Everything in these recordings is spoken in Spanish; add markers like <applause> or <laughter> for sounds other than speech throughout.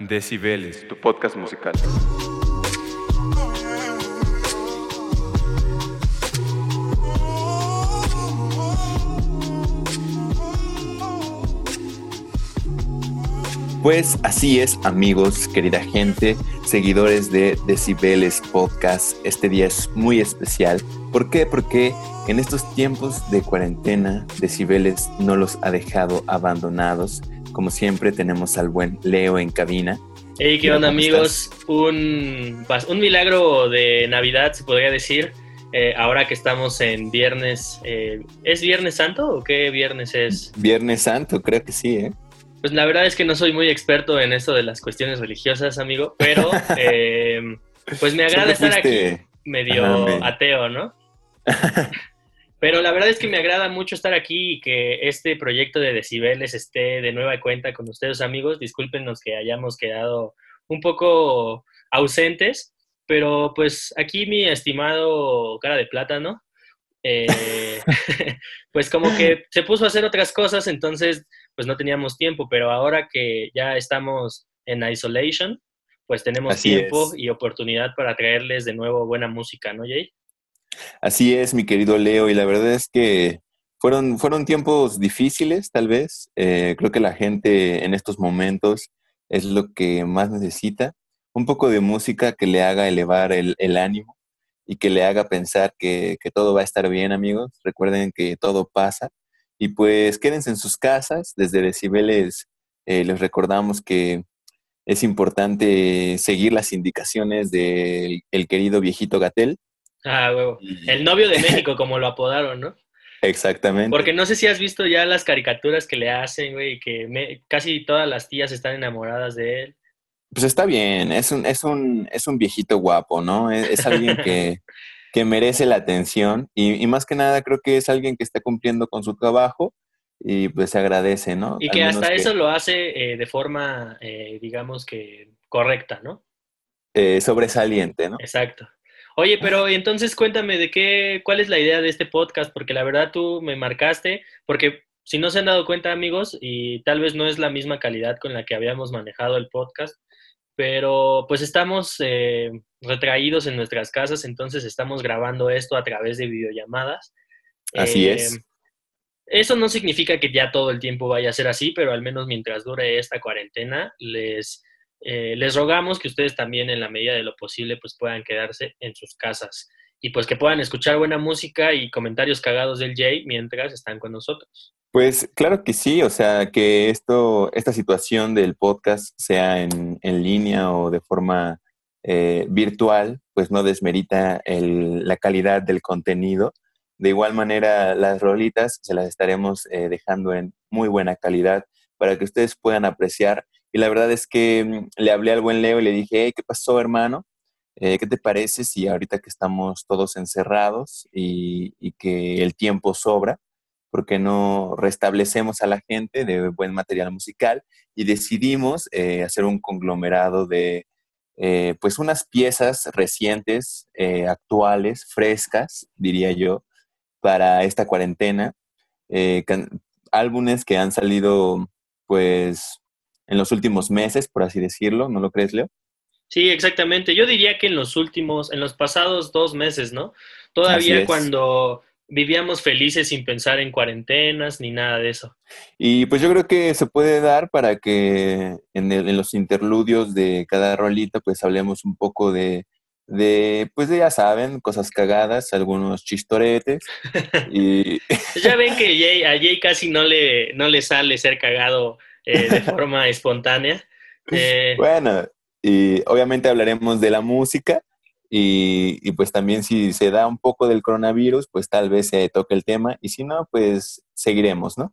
Decibeles, tu podcast musical. Pues así es, amigos, querida gente, seguidores de Decibeles Podcast. Este día es muy especial. ¿Por qué? Porque en estos tiempos de cuarentena, Decibeles no los ha dejado abandonados. Como siempre, tenemos al buen Leo en cabina. Hey, ¿qué onda, amigos? Un, un milagro de Navidad, se podría decir. Eh, ahora que estamos en viernes, eh, ¿es Viernes Santo o qué viernes es? Viernes Santo, creo que sí, ¿eh? Pues la verdad es que no soy muy experto en esto de las cuestiones religiosas, amigo, pero <laughs> eh, pues me agrada estar aquí medio ateo, ¿no? <laughs> pero la verdad es que me agrada mucho estar aquí y que este proyecto de Decibeles esté de nueva cuenta con ustedes, amigos. Discúlpenos que hayamos quedado un poco ausentes, pero pues aquí mi estimado cara de plátano, eh, <laughs> pues como que se puso a hacer otras cosas, entonces pues no teníamos tiempo, pero ahora que ya estamos en isolation, pues tenemos tiempo y oportunidad para traerles de nuevo buena música, ¿no, Jay? Así es, mi querido Leo, y la verdad es que fueron, fueron tiempos difíciles, tal vez. Eh, creo que la gente en estos momentos es lo que más necesita. Un poco de música que le haga elevar el, ánimo y que le haga pensar que, que todo va a estar bien, amigos. Recuerden que todo pasa y pues quédense en sus casas. Desde Decibeles eh, les recordamos que es importante seguir las indicaciones del querido viejito Gatel. Ah, huevo. El novio de México, como lo apodaron, ¿no? Exactamente. Porque no sé si has visto ya las caricaturas que le hacen, güey, que casi todas las tías están enamoradas de él. Pues está bien, es un, es un, es un viejito guapo, ¿no? es alguien que, <laughs> que merece la atención y, más que nada creo que es alguien que está cumpliendo con su trabajo y pues se agradece, ¿no? Y que hasta eso lo hace eh, de forma, eh, digamos que correcta, ¿no? Eh, sobresaliente, ¿no? Exacto. Oye, pero entonces cuéntame de qué, cuál es la idea de este podcast, porque la verdad tú me marcaste, porque si no se han dado cuenta amigos, y tal vez no es la misma calidad con la que habíamos manejado el podcast, pero pues estamos eh, retraídos en nuestras casas, entonces estamos grabando esto a través de videollamadas. Así es. Eh, eso no significa que ya todo el tiempo vaya a ser así, pero al menos mientras dure esta cuarentena, les, eh, les rogamos que ustedes también en la medida de lo posible pues puedan quedarse en sus casas y pues que puedan escuchar buena música y comentarios cagados del Jay mientras están con nosotros. Pues claro que sí, o sea, que esto, esta situación del podcast sea en, línea o de forma eh, virtual, pues no desmerita la calidad del contenido. De igual manera, las rolitas se las estaremos eh, dejando en muy buena calidad para que ustedes puedan apreciar. Y la verdad es que mm, le hablé al buen Leo y le dije, ¿qué pasó, hermano? Eh, ¿Qué te parece si ahorita que estamos todos encerrados y, que el tiempo sobra, porque no restablecemos a la gente de buen material musical y decidimos eh, hacer un conglomerado de eh, pues unas piezas recientes, actuales, frescas, diría yo, para esta cuarentena. álbumes que han salido pues en los últimos meses, por así decirlo, ¿no lo crees, Leo? Sí, exactamente. Yo diría que en los últimos, en los pasados dos meses, ¿no? Todavía cuando vivíamos felices sin pensar en cuarentenas ni nada de eso. Y pues yo creo que se puede dar para que en, los interludios de cada rolita pues hablemos un poco de, de pues ya saben, cosas cagadas, algunos chistoretes. y... <laughs> ya ven que <laughs> a Jay casi no le, no le sale ser cagado eh, de forma <laughs> espontánea. Eh, bueno, y obviamente hablaremos de la música y, pues también si se da un poco del coronavirus, pues tal vez se toque el tema y si no, pues seguiremos, ¿no?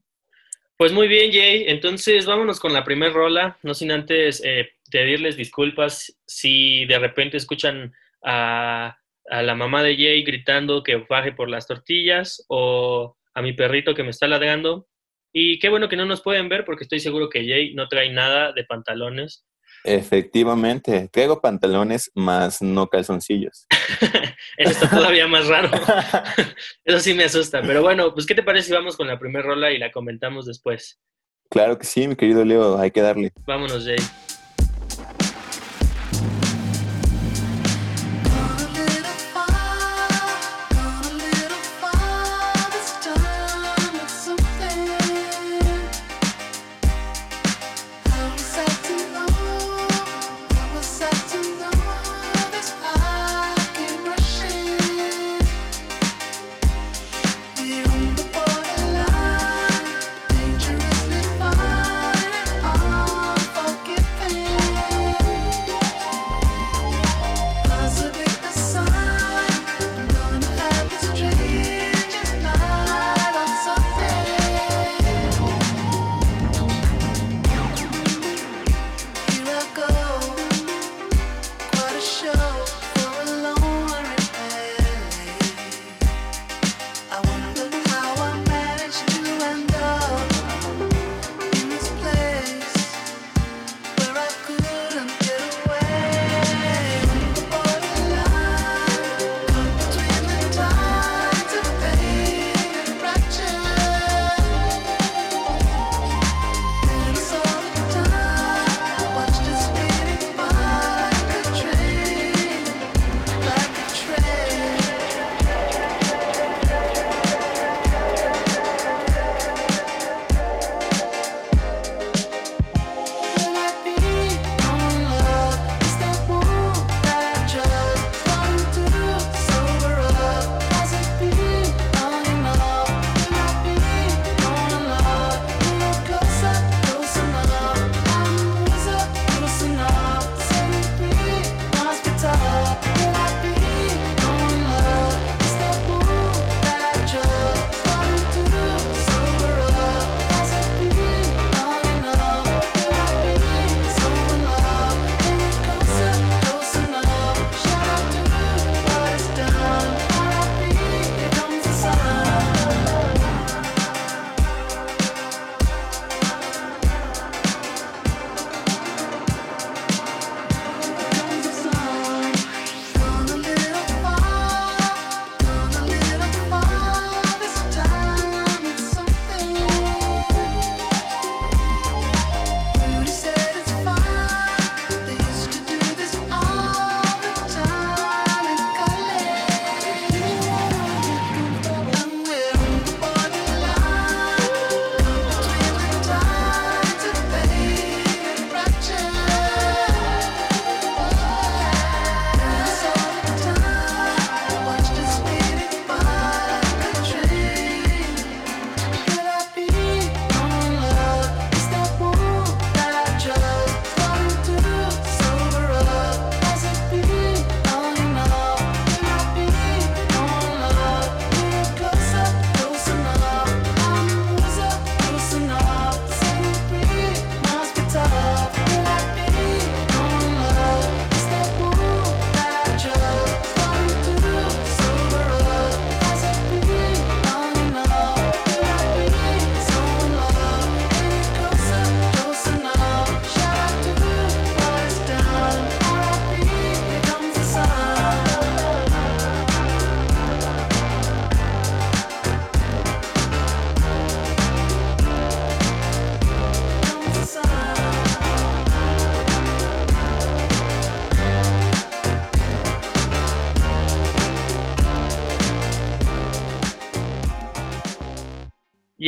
Pues muy bien, Jay. Entonces vámonos con la primer rola, no sin antes eh, pedirles disculpas si de repente escuchan a, a la mamá de Jay gritando que baje por las tortillas o a mi perrito que me está ladrando. Y qué bueno que no nos pueden ver porque estoy seguro que Jay no trae nada de pantalones <laughs> Efectivamente, traigo pantalones más no calzoncillos. <laughs> Eso está todavía más raro. <laughs> Eso sí me asusta. Pero bueno, pues ¿qué te parece si vamos con la primera rola y la comentamos después? Claro que sí, mi querido Leo, hay que darle. Vámonos, Jay.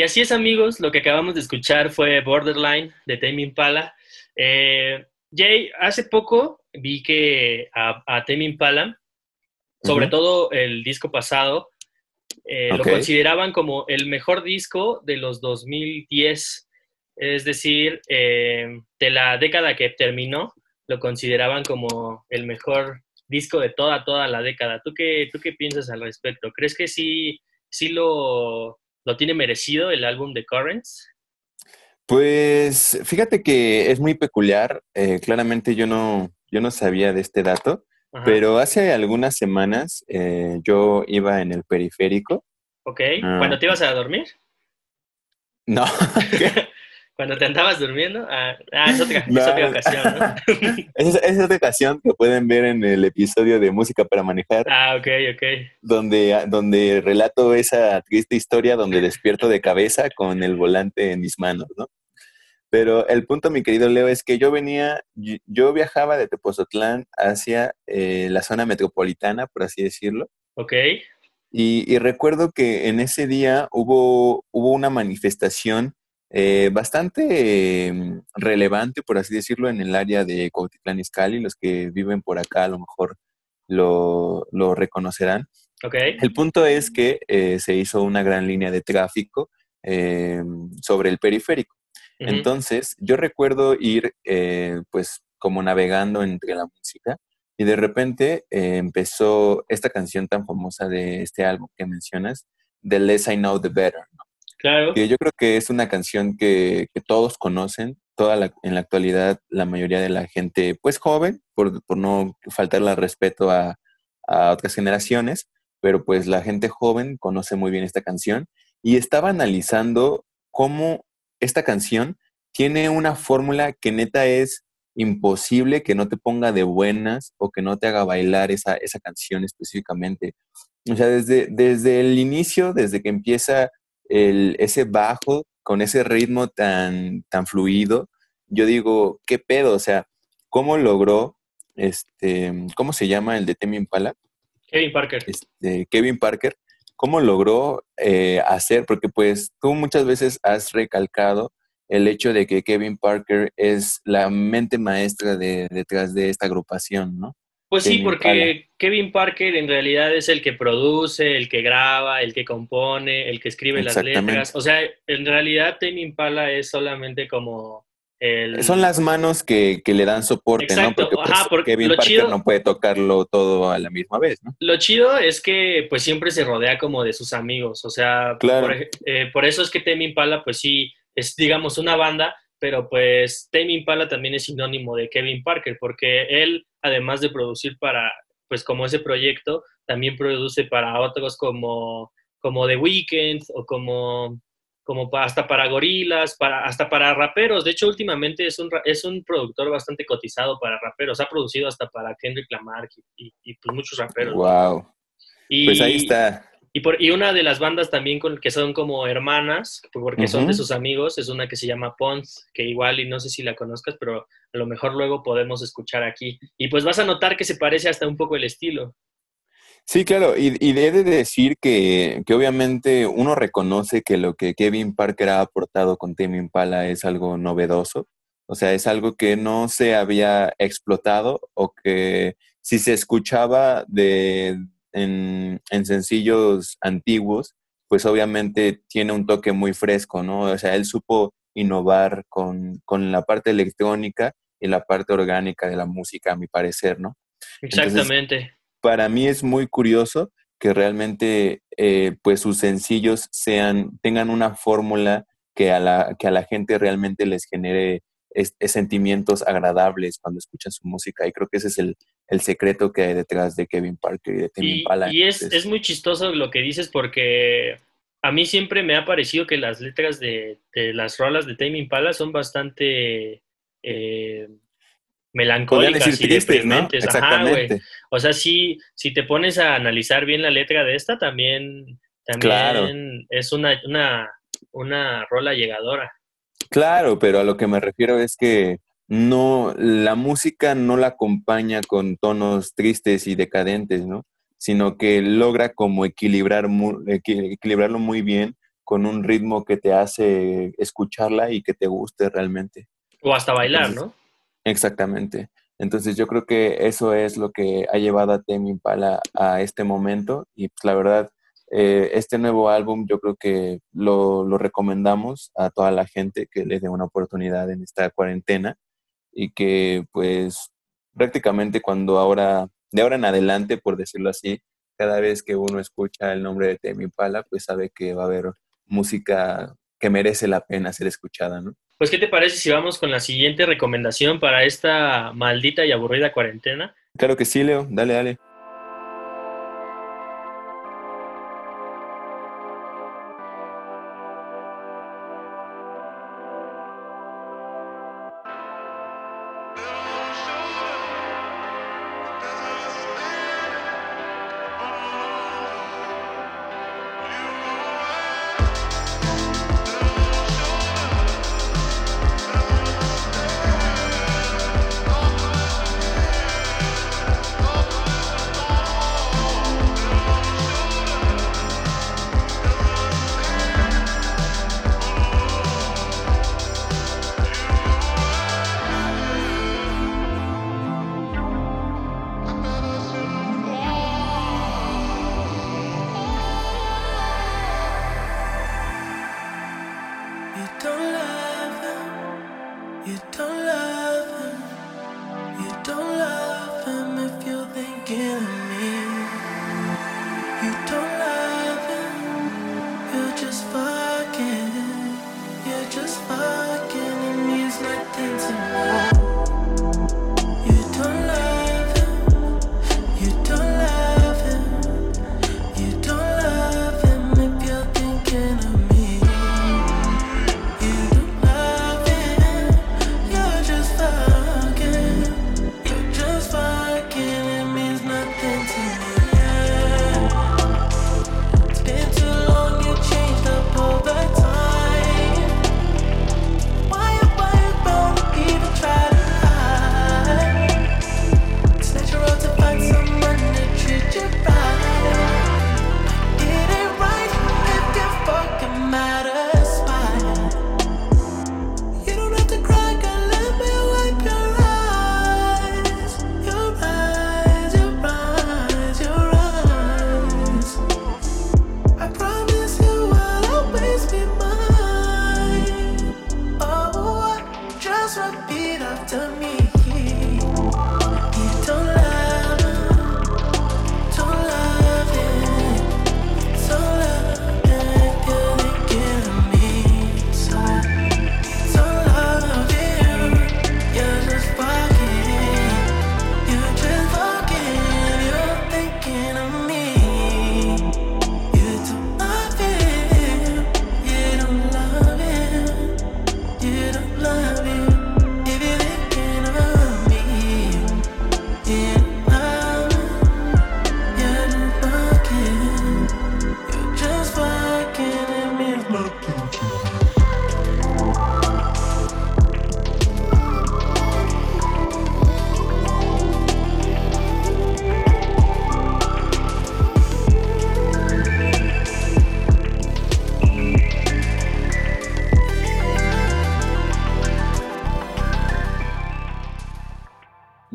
Así es, amigos, lo que acabamos de escuchar fue Borderline de Tame Impala. Eh, Jay, hace poco vi que a, a Tame Impala, sobre todo el disco pasado, eh, lo consideraban como el mejor disco de los 2010, es decir, eh, de la década que terminó, lo consideraban como el mejor disco de toda, toda la década. ¿Tú qué, tú qué piensas al respecto? ¿Crees que sí, sí lo, lo tiene merecido el álbum de Currents? Pues fíjate que es muy peculiar. Eh, claramente yo no, yo no sabía de este dato, pero hace algunas semanas eh, yo iba en el periférico. Ok, ah. ¿cuándo te ibas a dormir? No. <laughs> Cuando te andabas durmiendo. Ah, ah es, otra, ocasión, ¿no? <laughs> es, otra ocasión que pueden ver en el episodio de Música para Manejar. Ah, ok, ok. Donde, donde relato esa triste historia donde despierto de cabeza con el volante en mis manos, ¿no? Pero el punto, mi querido Leo, es que yo venía, yo viajaba de Tepozotlán hacia eh, la zona metropolitana, por así decirlo. Ok. Y, y, recuerdo que en ese día hubo, hubo una manifestación eh, bastante em, relevante, por así decirlo, en el área de Cuautitlán Izcalli. Los que viven por acá a lo mejor lo, lo reconocerán. Okay. El punto es que eh, se hizo una gran línea de tráfico em, sobre el periférico. Entonces, yo recuerdo ir, eh, pues, como navegando entre la música y de repente empezó esta canción tan famosa de este álbum que mencionas, The Less I Know, The Better, ¿no? Claro. yo creo que es una canción que, todos conocen, toda en la actualidad la mayoría de la gente, pues joven, por, no faltarle al respeto a, otras generaciones, pero pues la gente joven conoce muy bien esta canción y estaba analizando cómo esta canción tiene una fórmula que neta es imposible que no te ponga de buenas o que no te haga bailar esa, esa canción específicamente. O sea, desde, desde el inicio, desde que empieza el, ese bajo con ese ritmo tan, tan fluido, yo digo, ¿qué pedo? O sea, ¿cómo logró, este, ¿cómo se llama el de Temi Impala? Kevin Parker. Este, Kevin Parker, ¿cómo logró eh, hacer? Porque pues tú muchas veces has recalcado el hecho de que Kevin Parker es la mente maestra de, detrás de esta agrupación, ¿no? Pues sí, porque Kevin Parker en realidad es el que produce, el que graba, el que compone, el que escribe las letras. O sea, en realidad Tame Impala es solamente como el... Son las manos que, le dan soporte, ¿no? Porque, pues, Kevin Parker no puede tocarlo todo a la misma vez, ¿no? Lo chido es que pues siempre se rodea como de sus amigos. O sea, por, eh, por eso es que Tame Impala pues sí es digamos una banda pero pues Tame Impala también es sinónimo de Kevin Parker, porque él, además de producir para, pues como ese proyecto, también produce para otros como, como The Weeknd o como, como hasta para gorilas, para, hasta para raperos. De hecho, últimamente es un, es un productor bastante cotizado para raperos. Ha producido hasta para Kendrick Lamar y, y, pues muchos raperos. Wow. pues ahí está. Y, por, y una de las bandas también con, que son como hermanas, porque son de sus amigos, es una que se llama Pons, que igual y no sé si la conozcas, pero a lo mejor luego podemos escuchar aquí. Y pues vas a notar que se parece hasta un poco el estilo. Sí, claro, y, y he de decir que, que, obviamente uno reconoce que lo que Kevin Parker ha aportado con Tame Impala es algo novedoso, o sea, es algo que no se había explotado o que si se escuchaba de, en, sencillos antiguos, pues obviamente tiene un toque muy fresco, ¿no? O sea, él supo innovar con, la parte electrónica y la parte orgánica de la música, a mi parecer, ¿no? Exactamente. para mí es muy curioso que realmente eh, pues sus sencillos sean, tengan una fórmula que a, la, que a la gente realmente les genere es, sentimientos agradables cuando escuchan su música. Y creo que ese es el, secreto que hay detrás de Kevin Parker y de Tame Impala. Y es, es, muy chistoso lo que dices porque a mí siempre me ha parecido que las letras de, las rolas de Tame Impala son bastante eh, melancólicas y deprimentes. Exactamente. o sea, si, si te pones a analizar bien la letra de esta, también, también es una, una, una rola llegadora. Claro, pero a lo que me refiero es que no, la música no la acompaña con tonos tristes y decadentes, ¿no? Sino que logra como equilibrar equilibrarlo muy bien con un ritmo que te hace escucharla y que te guste realmente. O hasta bailar, ¿no? Exactamente. Entonces yo creo que eso es lo que ha llevado a Temi Impala a este momento y pues la verdad, eh, este nuevo álbum yo creo que lo, lo, recomendamos a toda la gente que le dé una oportunidad en esta cuarentena y que pues prácticamente cuando ahora, de ahora en adelante, por decirlo así, cada vez que uno escucha el nombre de Temi Impala, pues sabe que va a haber música que merece la pena ser escuchada, ¿no? Pues, ¿qué te parece si vamos con la siguiente recomendación para esta maldita y aburrida cuarentena? Claro que sí, Leo. Dale, dale.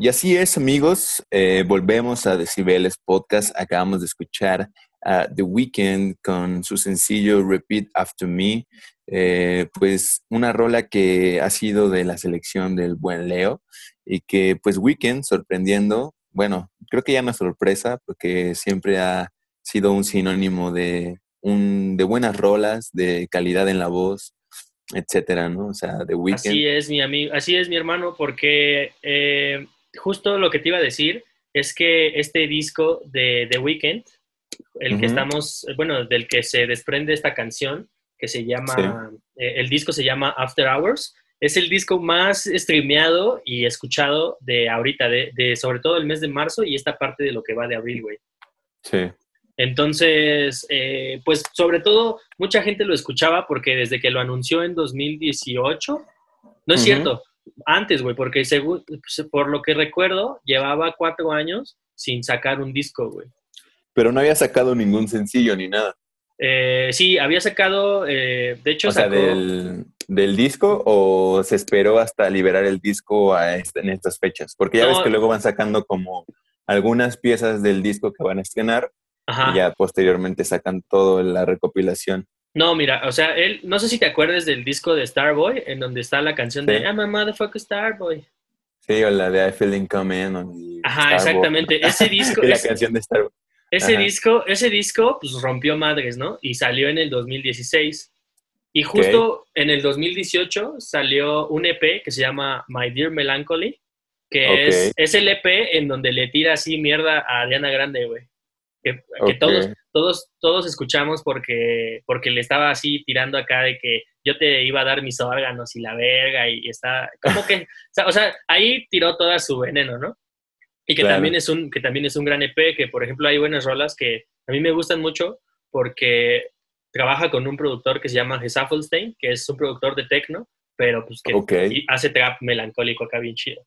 Y así es, amigos. Eh, volvemos a Decibeles Podcast. Acabamos de escuchar a The Weeknd con su sencillo Repeat After Me. Eh, pues una rola que ha sido de la selección del buen Leo y que pues Weeknd sorprendiendo, bueno, creo que ya no es sorpresa porque siempre ha sido un sinónimo de, un, de buenas rolas, de calidad en la voz, etcétera, ¿no? O sea, The Weeknd. Así es, mi amigo, así es, mi hermano, porque eh, justo lo que te iba a decir es que este disco de The Weeknd, el que estamos, bueno, del que se desprende esta canción, que se llama, eh, el disco se llama After Hours, es el disco más streameado y escuchado de ahorita, de, sobre todo el mes de marzo y esta parte de lo que va de abril, güey. Sí. Entonces, eh, pues sobre todo, mucha gente lo escuchaba porque desde que lo anunció en 2018, no es cierto, antes, güey, porque según, pues, por lo que recuerdo, llevaba cuatro años sin sacar un disco, güey. Pero no había sacado ningún sencillo ni nada. Eh, sí, había sacado, eh, de hecho, o sea, del, del, disco o se esperó hasta liberar el disco a este, en estas fechas? Porque ya ves que luego van sacando como algunas piezas del disco que van a estrenar y ya posteriormente sacan toda la recopilación. No, mira, o sea, él, no sé si te acuerdas del disco de Starboy, en donde está la canción de I'm a motherfucker Starboy. Sí, o la de I Feel Coming. Ajá, exactamente. <laughs> Ese disco. la canción de Starboy. Ese disco, ese disco, pues rompió madres, ¿no? Y salió en el 2016. Y justo en el 2018 salió un EP que se llama My Dear Melancholy, que es, es el EP en donde le tira así mierda a Ariana Grande, güey que, todos, todos, todos escuchamos porque, porque le estaba así tirando acá de que yo te iba a dar mis órganos y la verga y, está, como que, <laughs> o sea, ahí tiró toda su veneno, ¿no? Y que también es un, que también es un gran EP, que por ejemplo hay buenas rolas que a mí me gustan mucho porque trabaja con un productor que se llama Gesaffelstein, que es un productor de techno, pero pues que hace trap melancólico acá bien chido.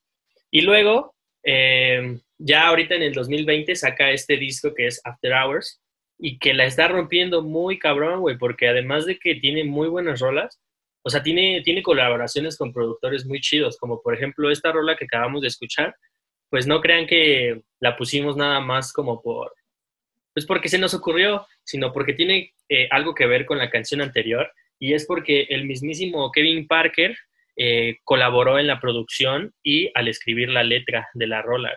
Y luego, eh, ya ahorita en el 2020 saca este disco que es After Hours y que la está rompiendo muy cabrón, güey, porque además de que tiene muy buenas rolas, o sea, tiene, tiene colaboraciones con productores muy chidos, como por ejemplo esta rola que acabamos de escuchar, pues no crean que la pusimos nada más como por, pues porque se nos ocurrió, sino porque tiene eh, algo que ver con la canción anterior y es porque el mismísimo Kevin Parker eh, colaboró en la producción y al escribir la letra de la rola.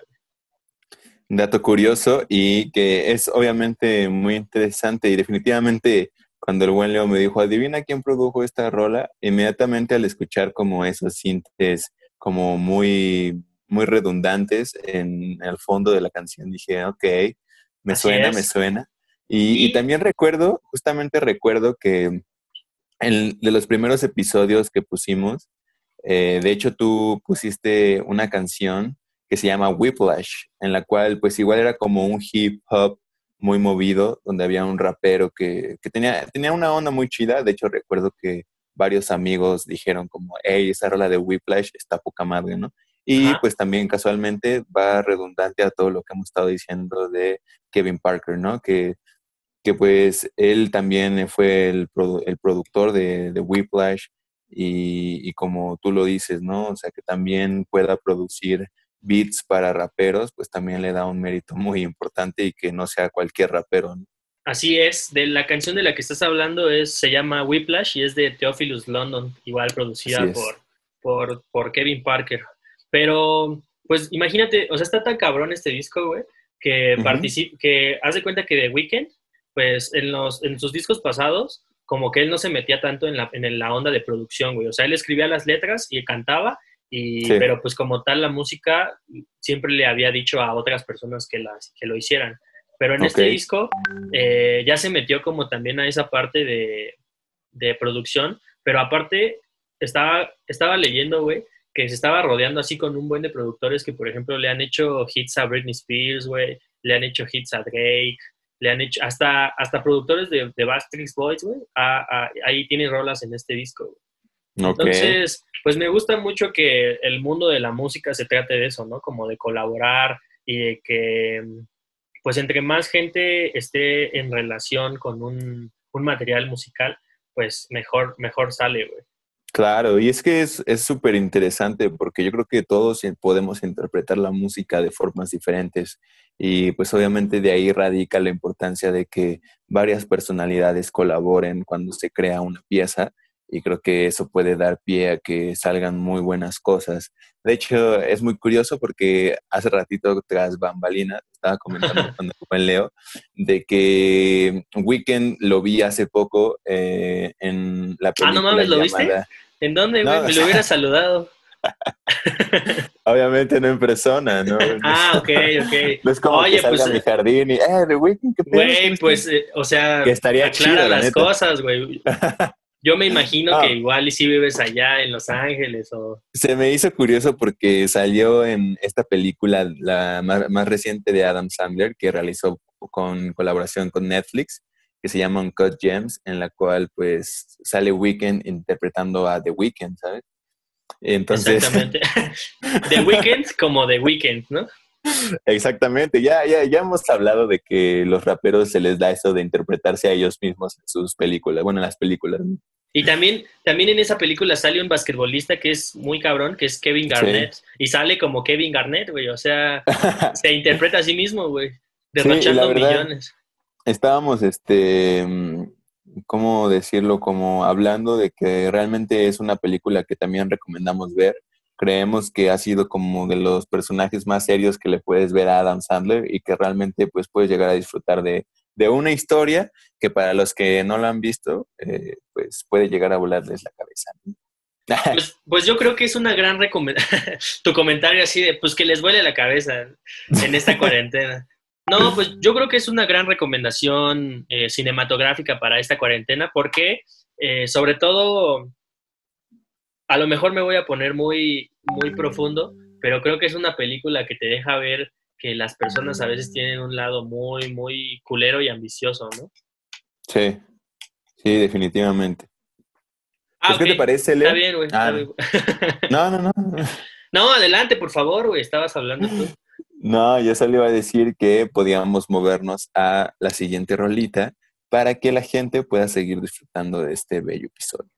Dato curioso y que es obviamente muy interesante y definitivamente cuando el buen Leo me dijo, adivina quién produjo esta rola, inmediatamente al escuchar como esos sintes como muy, muy redundantes en el fondo de la canción, dije, ok, me suena, me suena. Y, también recuerdo, justamente recuerdo que en, de los primeros episodios que pusimos, eh, de hecho tú pusiste una canción que se llama Whiplash, en la cual pues igual era como un hip hop muy movido, donde había un rapero que, tenía, tenía una onda muy chida. De hecho, recuerdo que varios amigos dijeron como, hey, esa rola de Whiplash está poca madre, ¿no? Y pues también casualmente va redundante a todo lo que hemos estado diciendo de Kevin Parker, ¿no? Que, que pues él también fue el, el productor de, de Whiplash y, y, como tú lo dices, ¿no? O sea, que también pueda producir beats para raperos, pues también le da un mérito <laughs> muy importante y que no sea cualquier rapero. Así es, de la canción de la que estás hablando es, se llama Whiplash y es de Theophilus London, igual producida por, por, Kevin Parker. Pero, pues imagínate, o sea, está tan cabrón este disco, güey, que, que hace cuenta que The Weeknd, pues en, los, en sus discos pasados, como que él no se metía tanto en la, en la onda de producción, güey. O sea, él escribía las letras y cantaba y, Pero pues como tal la música siempre le había dicho a otras personas que, las, que lo hicieran. Pero en este disco eh, ya se metió como también a esa parte de, de producción, pero aparte estaba, estaba leyendo, güey, que se estaba rodeando así con un buen de productores que, por ejemplo, le han hecho hits a Britney Spears, güey, le han hecho hits a Drake, le han hecho hasta, hasta productores de, de Backstreet Boys, güey, ahí tienen rolas en este disco, Entonces, pues me gusta mucho que el mundo de la música se trate de eso, ¿no? Como de colaborar y de que, pues entre más gente esté en relación con un, material musical, pues mejor, mejor sale, güey. Claro, y es que es súper interesante porque yo creo que todos podemos interpretar la música de formas diferentes y pues obviamente de ahí radica la importancia de que varias personalidades colaboren cuando se crea una pieza y creo que eso puede dar pie a que salgan muy buenas cosas. De hecho, es muy curioso porque hace ratito tras bambalina, estaba comentando con el buen Leo, de que Weekend lo vi hace poco eh, en la película. Ah, no mames, ¿lo viste? ¿En dónde, güey? Me lo hubiera <laughs> saludado. Obviamente no en persona, ¿no? <laughs> ah, ok, ok. <laughs> No es como Oye, que salga pues, a mi jardín y, eh, de Weekend, ¿qué Güey, pues, eh, o sea, que estaría chido, las cosas, güey. Yo me imagino que ah. igual y si vives allá en Los Ángeles o... Se me hizo curioso porque salió en esta película, la más, reciente de Adam Sandler, que realizó con colaboración con Netflix, que se llama Uncut Gems, en la cual pues sale Weekend interpretando a The Weeknd, ¿sabes? Entonces... Exactamente. <laughs> The Weeknd como The Weeknd, ¿no? Exactamente, ya, ya, ya hemos hablado de que los raperos se les da eso de interpretarse a ellos mismos en sus películas, bueno, en las películas. Y también, también en esa película sale un basquetbolista que es muy cabrón, que es Kevin Garnett. Y sale como Kevin Garnett, güey. O sea, <laughs> se interpreta a sí mismo, güey. Derrochando millones. Estábamos, este, ¿cómo decirlo? Como hablando de que realmente es una película que también recomendamos ver creemos que ha sido como de los personajes más serios que le puedes ver a Adam Sandler y que realmente pues puedes llegar a disfrutar de, una historia que para los que no lo han visto eh, pues puede llegar a volarles la cabeza. Pues, pues, yo creo que es una gran recomendación. <laughs> tu comentario así de pues que les vuele la cabeza en esta cuarentena. No, pues yo creo que es una gran recomendación eh, cinematográfica para esta cuarentena porque eh, sobre todo a lo mejor me voy a poner muy, muy profundo, pero creo que es una película que te deja ver que las personas a veces tienen un lado muy, muy culero y ambicioso, ¿no? Sí, sí, definitivamente. Ah, ¿Qué te parece, Leo? Está bien, güey. Ah, no, no, no. <laughs> No, adelante, por favor, güey. Estabas hablando tú. No, yo solo iba a decir que podíamos movernos a la siguiente rolita para que la gente pueda seguir disfrutando de este bello episodio.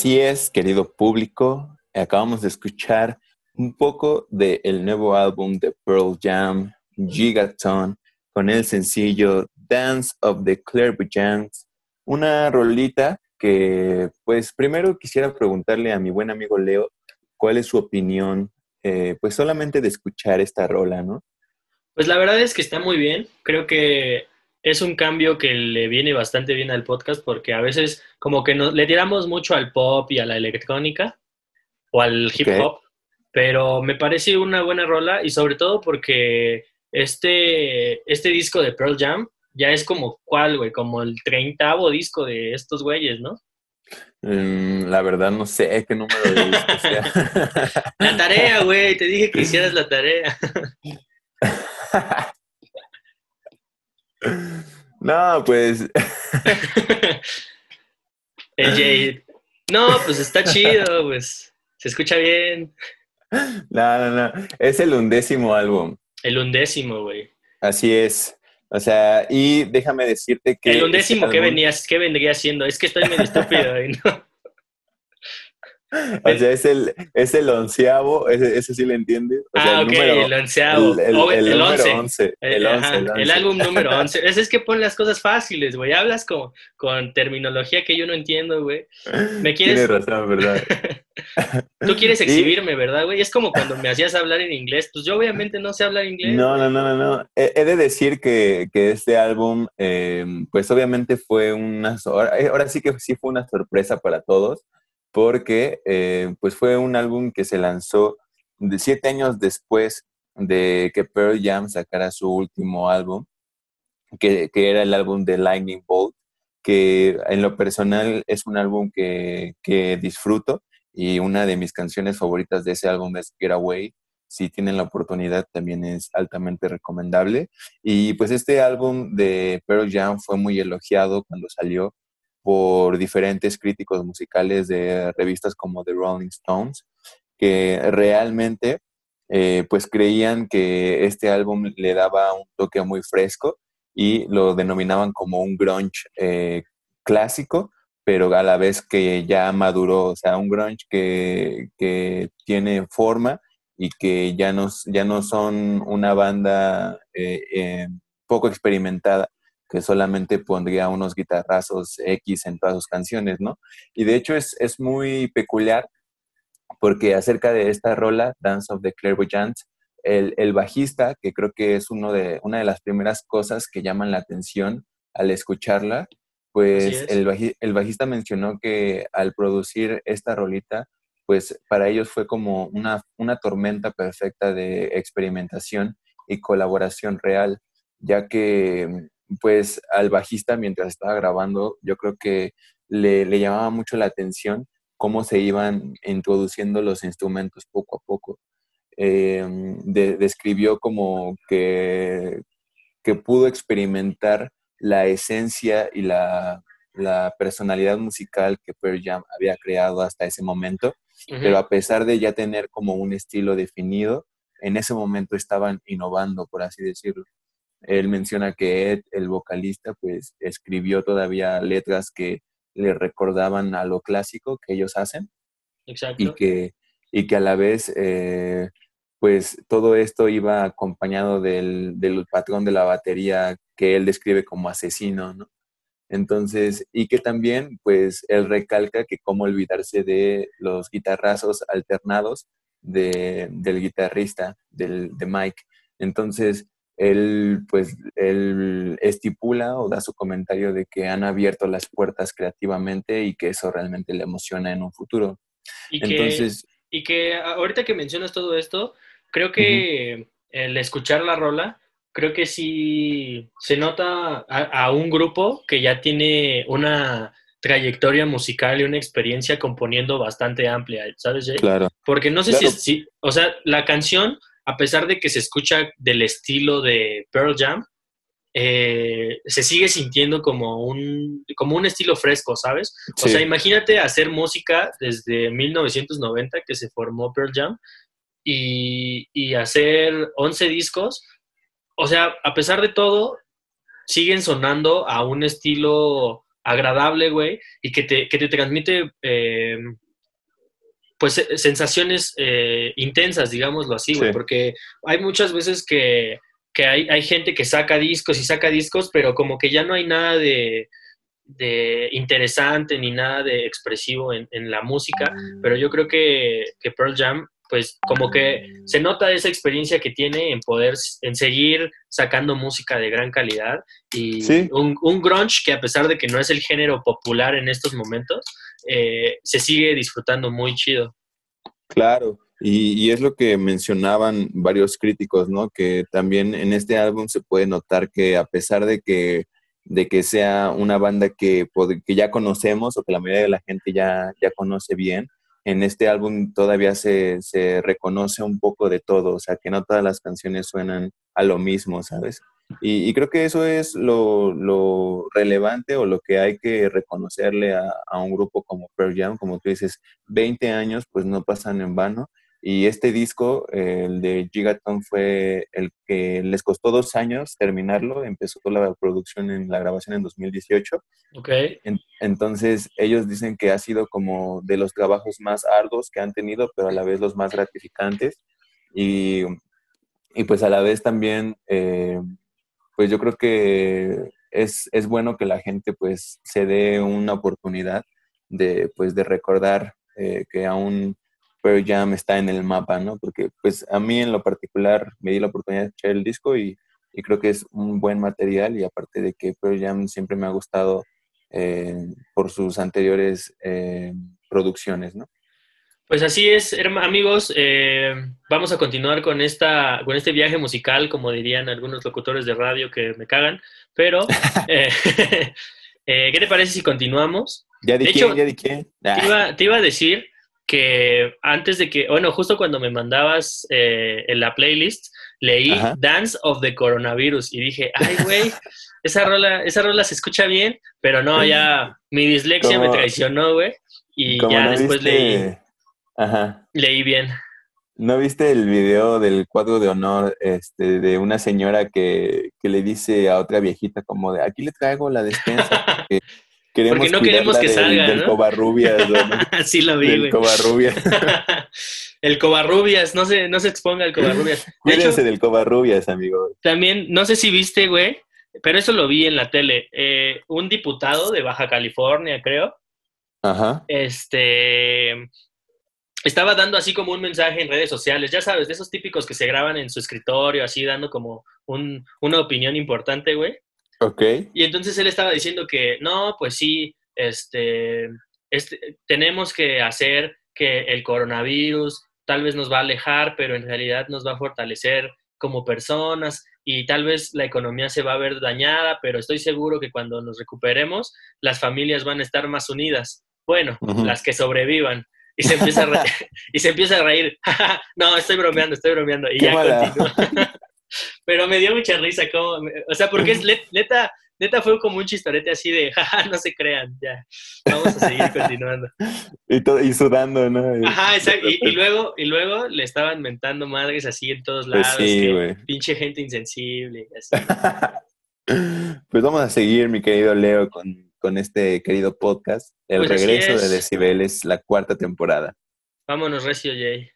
Así es, querido público, acabamos de escuchar un poco del nuevo álbum de Pearl Jam, Gigaton, con el sencillo Dance of the Clairvoyants, una rolita que pues primero quisiera preguntarle a mi buen amigo Leo cuál es su opinión, eh, pues solamente de escuchar esta rola, ¿no? Pues la verdad es que está muy bien, creo que es un cambio que le viene bastante bien al podcast porque a veces como que nos, le tiramos mucho al pop y a la electrónica o al hip hop, pero me parece una buena rola y sobre todo porque este, este disco de Pearl Jam ya es como cuál, güey, como el treintavo disco de estos güeyes, ¿no? Mm, la verdad no sé qué número de disco sea. <laughs> la tarea, güey, te dije que <laughs> hicieras la tarea. <laughs> no, pues. <laughs> el Jade. No, pues está chido, pues. Se escucha bien. No, no, no. Es el undécimo álbum. El undécimo, güey. Así es. O sea, y déjame decirte que... El undécimo, ¿qué, venías, ¿qué vendría siendo? Es que estoy medio estúpido, ¿no? <laughs> O sea, es el, es el onceavo, ese, sí lo entiendes. ah, ok, el onceavo. El, el, el, once. El, el, álbum número once. <laughs> Es, es que pon las cosas fáciles, güey. Hablas con, con terminología que yo no entiendo, güey. ¿Me quieres... Tienes razón, ¿verdad? <laughs> Tú quieres exhibirme, ¿verdad, güey? Es como cuando me hacías hablar en inglés. Pues yo obviamente no sé hablar inglés. No, no, no, no, no. He, de decir que, que este álbum, eh, pues obviamente fue una... Ahora sí que sí fue una sorpresa para todos porque eh, pues fue un álbum que se lanzó de siete años después de que Pearl Jam sacara su último álbum, que, era el álbum de Lightning Bolt, que en lo personal es un álbum que, que, disfruto y una de mis canciones favoritas de ese álbum es Get Away. Si tienen la oportunidad también es altamente recomendable. Y pues este álbum de Pearl Jam fue muy elogiado cuando salió por diferentes críticos musicales de revistas como The Rolling Stones, que realmente eh, pues creían que este álbum le daba un toque muy fresco y lo denominaban como un grunge eh, clásico, pero a la vez que ya maduró, o sea, un grunge que, tiene forma y que ya no, ya no son una banda eh, poco experimentada, que solamente pondría unos guitarrazos X en todas sus canciones, ¿no? Y de hecho es, es muy peculiar porque acerca de esta rola, Dance of the Clairvoyants, el, el, bajista, que creo que es uno de, una de las primeras cosas que llaman la atención al escucharla, pues el, el bajista mencionó que al producir esta rolita, pues para ellos fue como una, una tormenta perfecta de experimentación y colaboración real, ya que pues al bajista mientras estaba grabando, yo creo que le, llamaba mucho la atención cómo se iban introduciendo los instrumentos poco a poco. Eh, describió como que, que, pudo experimentar la esencia y la, personalidad musical que Pearl Jam había creado hasta ese momento, pero a pesar de ya tener como un estilo definido, en ese momento estaban innovando, por así decirlo. Él menciona que Ed, el vocalista, pues escribió todavía letras que le recordaban a lo clásico que ellos hacen. Exacto. Y que, y que a la vez, eh, pues todo esto iba acompañado del, del, patrón de la batería que él describe como asesino, ¿no? Entonces, y que también, pues, él recalca que cómo olvidarse de los guitarrazos alternados de, del guitarrista, del, de Mike. Entonces, él pues él estipula o da su comentario de que han abierto las puertas creativamente y que eso realmente le emociona en un futuro. Y Entonces, que, y que ahorita que mencionas todo esto, creo que el escuchar la rola, creo que sí se nota a, un grupo que ya tiene una trayectoria musical y una experiencia componiendo bastante amplia, ¿sabes? Claro. Porque no sé si, o sea, la canción a pesar de que se escucha del estilo de Pearl Jam, eh, se sigue sintiendo como un, como un estilo fresco, ¿sabes? O sea, imagínate hacer música desde 1990 que se formó Pearl Jam y, y hacer 11 discos. O sea, a pesar de todo, siguen sonando a un estilo agradable, güey, y que te, que te transmite eh, pues sensaciones eh, intensas, digámoslo así, güey, porque hay muchas veces que, que hay, hay, gente que saca discos y saca discos, pero como que ya no hay nada de, de interesante ni nada de expresivo en, en la música, pero yo creo que, que Pearl Jam pues como que se nota esa experiencia que tiene en poder, en seguir sacando música de gran calidad y un, un, grunge que a pesar de que no es el género popular en estos momentos, eh, se sigue disfrutando muy chido. Claro, y, y, es lo que mencionaban varios críticos, ¿no? Que también en este álbum se puede notar que a pesar de que, de que sea una banda que, que ya conocemos o que la mayoría de la gente ya, ya conoce bien, en este álbum todavía se, reconoce un poco de todo, o sea, que no todas las canciones suenan a lo mismo, ¿sabes? Y, creo que eso es lo, relevante o lo que hay que reconocerle a, a, un grupo como Pearl Jam, como tú dices, 20 años pues no pasan en vano y este disco, el de Gigaton, fue el que les costó dos años terminarlo. Empezó la producción en la grabación en 2018. Ok. entonces, ellos dicen que ha sido como de los trabajos más arduos que han tenido, pero a la vez los más gratificantes. Y, y pues a la vez también, eh, pues yo creo que es, es, bueno que la gente pues se dé una oportunidad de, pues, de recordar eh, que aún Pearl Jam está en el mapa, ¿no? Porque pues a mí en lo particular me di la oportunidad de escuchar el disco y, creo que es un buen material y aparte de que Pearl Jam siempre me ha gustado eh, por sus anteriores eh, producciones, ¿no? Pues así es, amigos. Eh, vamos a continuar con esta, con este viaje musical, como dirían algunos locutores de radio que me cagan. Pero, <laughs> <laughs> ¿qué te parece si continuamos? Ya dije, ya dije. te iba a decir que antes de que, bueno, justo cuando me mandabas eh, en la playlist, leí Dance of the Coronavirus y dije, ay, güey, <laughs> esa rola, esa rola se escucha bien, pero no, ya mi dislexia me traicionó, güey, y ya después leí, Ajá. leí bien. ¿No viste el video del cuadro de honor este, de una señora que, que le dice a otra viejita como de, aquí le traigo la despensa? <laughs> Porque no queremos que salga, del, ¿no? Covarrubias, <laughs> sí lo vi, Del Covarrubias. <laughs> el Covarrubias, no se, no se exponga el Covarrubias. Cuídense del Covarrubias, amigo. También, no sé si viste, güey, pero eso lo vi en la tele. Eh, un diputado de Baja California, creo. Ajá. Este estaba dando así como un mensaje en redes sociales, ya sabes, de esos típicos que se graban en su escritorio, así dando como un, una opinión importante, güey. Ok. Y entonces él estaba diciendo que no, pues sí, este, este, tenemos que hacer que el coronavirus tal vez nos va a alejar, pero en realidad nos va a fortalecer como personas y tal vez la economía se va a ver dañada, pero estoy seguro que cuando nos recuperemos, las familias van a estar más unidas. Bueno, las que sobrevivan. <laughs> Y se empieza a reír. y se empieza a reír. no, estoy bromeando, estoy bromeando. Y ya continúa. <laughs> Pero me dio mucha risa, como, o sea, porque es neta, neta fue como un chistorete así de, <laughs> jaja, no se crean, ya, vamos a seguir continuando. y, todo, y sudando, ¿no? Ajá, exacto, y, luego, y luego le estaban mentando madres así en todos pues lados, que pinche gente insensible, así. pues vamos a seguir, mi querido Leo, con, con este querido podcast. El pues regreso de Decibeles, la cuarta temporada. Vámonos, Recio Jay.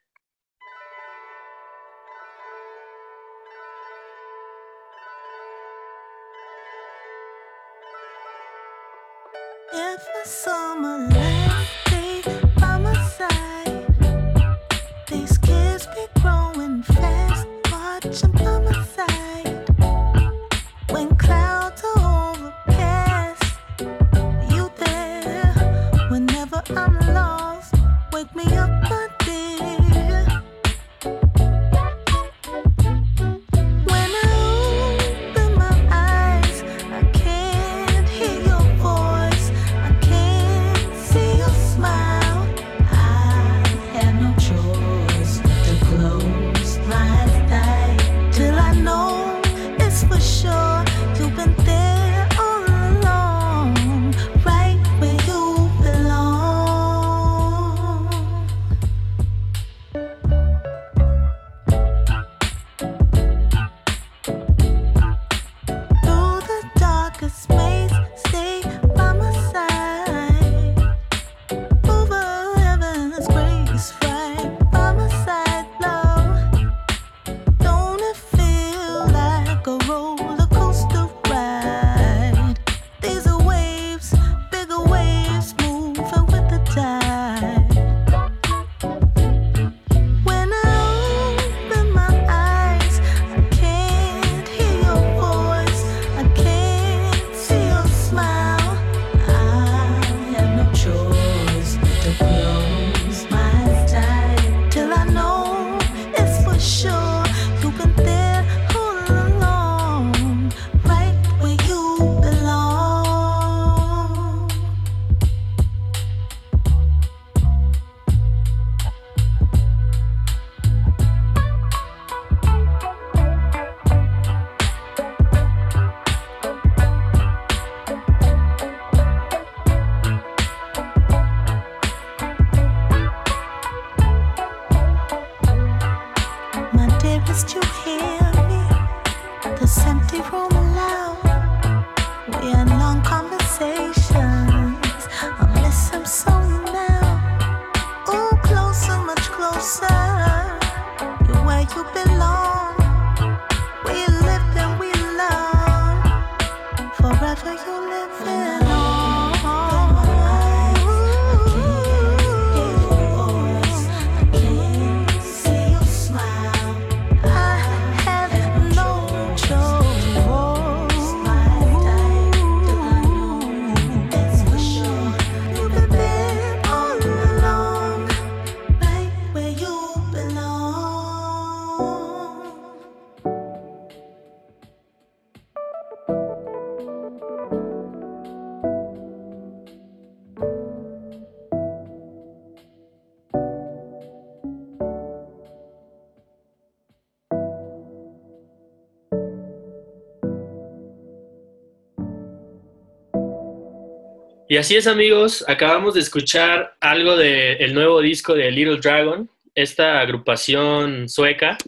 Y así es, amigos, acabamos de escuchar algo del nuevo disco de Little Dragon, esta agrupación sueca,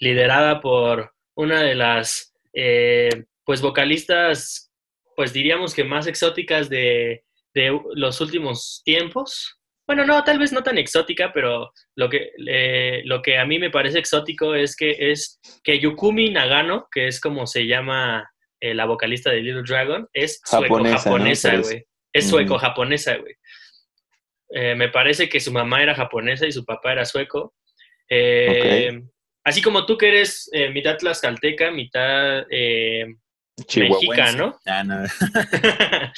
liderada por una de las, eh, pues, vocalistas, pues diríamos que más exóticas de, de los últimos tiempos. Bueno, no, tal vez no tan exótica, pero lo que, eh, lo que a mí me parece exótico es que es que Yukumi Nagano, que es como se llama eh, la vocalista de Little Dragon, es sueco-japonesa, güey. Es sueco-japonesa, güey. Eh, me parece que su mamá era japonesa y su papá era sueco. Así como tú que eres mitad tlaxcalteca, mitad mexicana, ¿no? Ah, no. <laughs>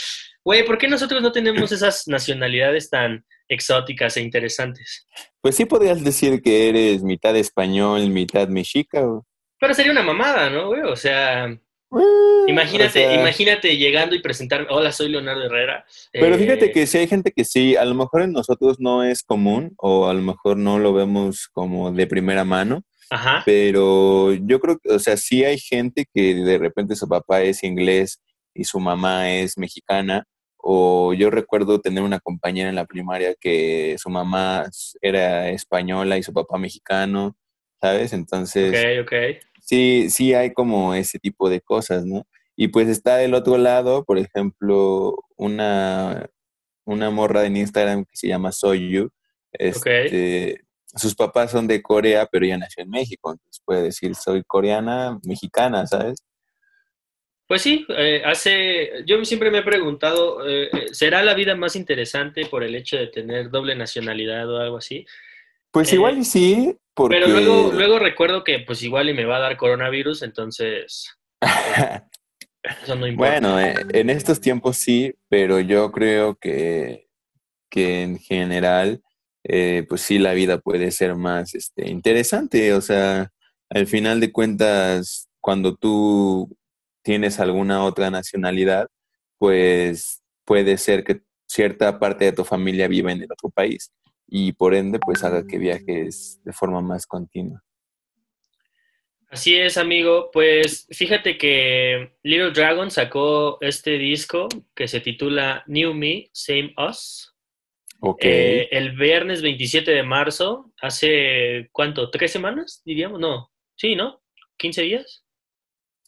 Güey, ¿por qué nosotros no tenemos esas nacionalidades tan exóticas e interesantes? Pues sí podrías decir que eres mitad español, mitad mexica. Pero sería una mamada, ¿no, güey? O sea, imagínate, imagínate llegando y presentarme, hola, soy Leonardo Herrera. Pero fíjate eh, que si hay gente que sí, a lo mejor en nosotros no es común o a lo mejor no lo vemos como de primera mano. Ajá. Pero yo creo que, o sea, sí hay gente que de repente su papá es inglés y su mamá es mexicana o yo recuerdo tener una compañera en la primaria que su mamá era española y su papá mexicano, ¿sabes? Entonces, sí, sí hay como ese tipo de cosas, ¿no? Y pues está del otro lado, por ejemplo, una, una morra en Instagram que se llama Soyu. Este, Sus papás son de Corea, pero ella nació en México, entonces puede decir soy coreana, mexicana, ¿sabes? Pues sí, eh, hace, yo siempre me he preguntado, eh, eh, ¿será la vida más interesante por el hecho de tener doble nacionalidad o algo así? Pues igual y sí, porque... Pero luego, luego recuerdo que pues igual y me va a dar coronavirus, entonces... <laughs> eso no importa. Bueno, en estos tiempos sí, pero yo creo que, que en general, pues sí, la vida puede ser más este, interesante. O sea, al final de cuentas, cuando tú tienes alguna otra nacionalidad, pues puede ser que cierta parte de tu familia viva en el otro país y por ende pues haga que viajes de forma más continua. Así es, amigo. Pues fíjate que Little Dragon sacó este disco que se titula New Me, Same Us. Ok. Eh, el viernes 27 de marzo, hace cuánto, tres semanas, diríamos, no, sí, ¿no? ¿15 días?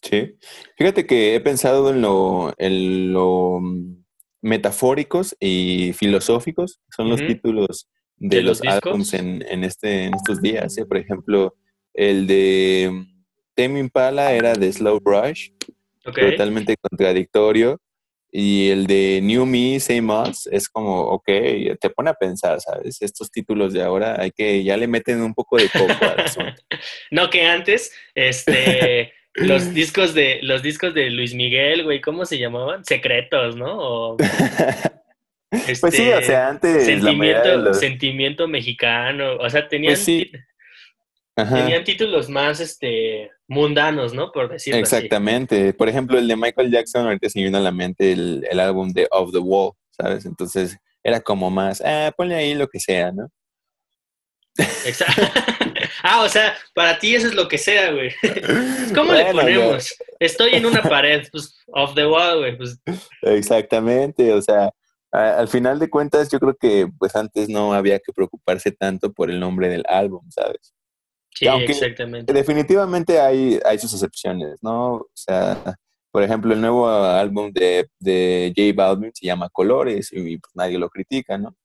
Sí. Fíjate que he pensado en lo, en lo mm, metafóricos y filosóficos, son los títulos de, los, álbumes en, en, este, en estos días. ¿eh? Por ejemplo, el de mm, Tame Impala era de Slow Brush, totalmente contradictorio. Y el de New Me, Same Us, es como, ok, te pone a pensar, ¿sabes? Estos títulos de ahora hay que, ya le meten un poco de coco al asunto. <laughs> no que antes, este, <laughs> los discos de los discos de Luis Miguel, güey, ¿cómo se llamaban? Secretos, ¿no? <laughs> pues sí, o sea, antes sentimiento, sentimiento mexicano, o sea, tenían pues tenían títulos más este mundanos, ¿no? Por decirlo Exactamente. Por ejemplo, el de Michael Jackson ahorita se me vino a la mente el, el álbum de Off the Wall, ¿sabes? Entonces era como más, ah, ponle ahí lo que sea, ¿no? Exacto. <laughs> ah, o sea, para ti eso es lo que sea, güey. ¿Cómo le ponemos? Estoy en una pared, pues, off the wall, güey. Pues. Exactamente, o sea, al final de cuentas yo creo que pues antes no había que preocuparse tanto por el nombre del álbum, ¿sabes? Sí, exactamente. Definitivamente hay, hay sus excepciones, ¿no? O sea, por ejemplo, el nuevo álbum de, de J Balvin se llama Colores y pues, nadie lo critica, ¿no?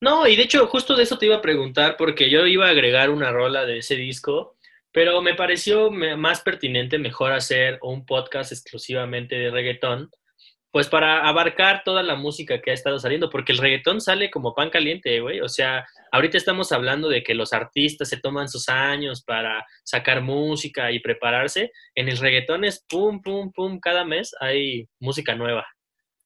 No, y de hecho, justo de eso te iba a preguntar, porque yo iba a agregar una rola de ese disco, pero me pareció más pertinente, mejor hacer un podcast exclusivamente de reggaetón, pues para abarcar toda la música que ha estado saliendo, porque el reggaetón sale como pan caliente, güey. O sea, ahorita estamos hablando de que los artistas se toman sus años para sacar música y prepararse. En el reggaetón es pum, pum, pum, cada mes hay música nueva.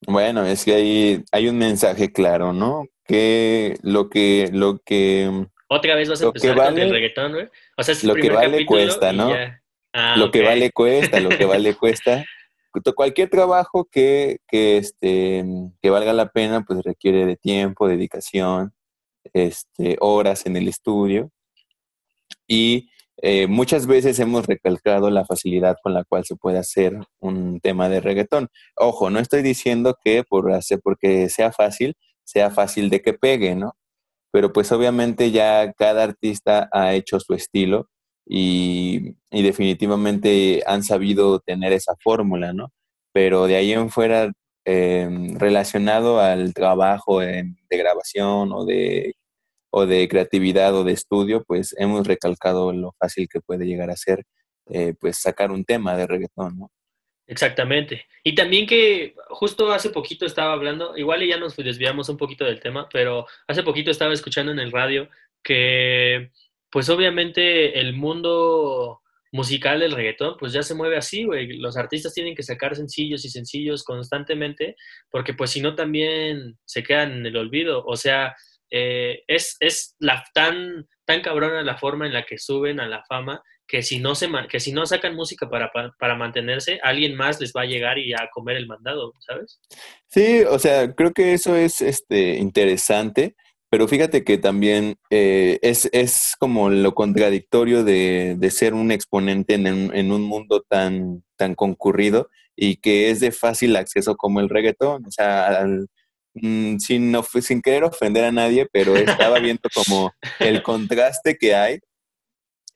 Bueno, es que hay, hay un mensaje claro, ¿no? Que lo que, lo que. Otra vez vas a empezar con el reggaetón, güey. O sea, es lo que vale cuesta, ¿no? Ah, lo que vale cuesta, lo que vale <laughs> cuesta. Cualquier trabajo que, que, este, que valga la pena, pues requiere de tiempo, dedicación, este, horas en el estudio. Y eh, muchas veces hemos recalcado la facilidad con la cual se puede hacer un tema de reggaetón. Ojo, no estoy diciendo que por hacer, porque sea fácil, sea fácil de que pegue, ¿no? Pero pues obviamente ya cada artista ha hecho su estilo y, definitivamente han sabido tener esa fórmula, ¿no? Pero de ahí en fuera, em, relacionado al trabajo de grabación o de o de creatividad o de estudio, pues hemos recalcado lo fácil que puede llegar a ser eh, pues sacar un tema de reggaetón, ¿no? Exactamente. Y también que justo hace poquito estaba hablando, igual ya nos desviamos un poquito del tema, pero hace poquito estaba escuchando en el radio que pues obviamente el mundo musical del reggaetón pues ya se mueve así, güey. Los artistas tienen que sacar sencillos y sencillos constantemente porque pues si no también se quedan en el olvido. O sea, eh, es, es la, tan, tan cabrona la forma en la que suben a la fama que si no, se, que si no sacan música para, para, mantenerse, alguien más les va a llegar y a comer el mandado, ¿sabes? Sí, o sea, creo que eso es este, interesante, pero fíjate que también eh, es, es, como lo contradictorio de, de ser un exponente en, en, un mundo tan, tan concurrido y que es de fácil acceso como el reggaetón. O sea, al, Mm, sin, sin querer ofender a nadie, pero estaba <laughs> viendo como el contraste que hay,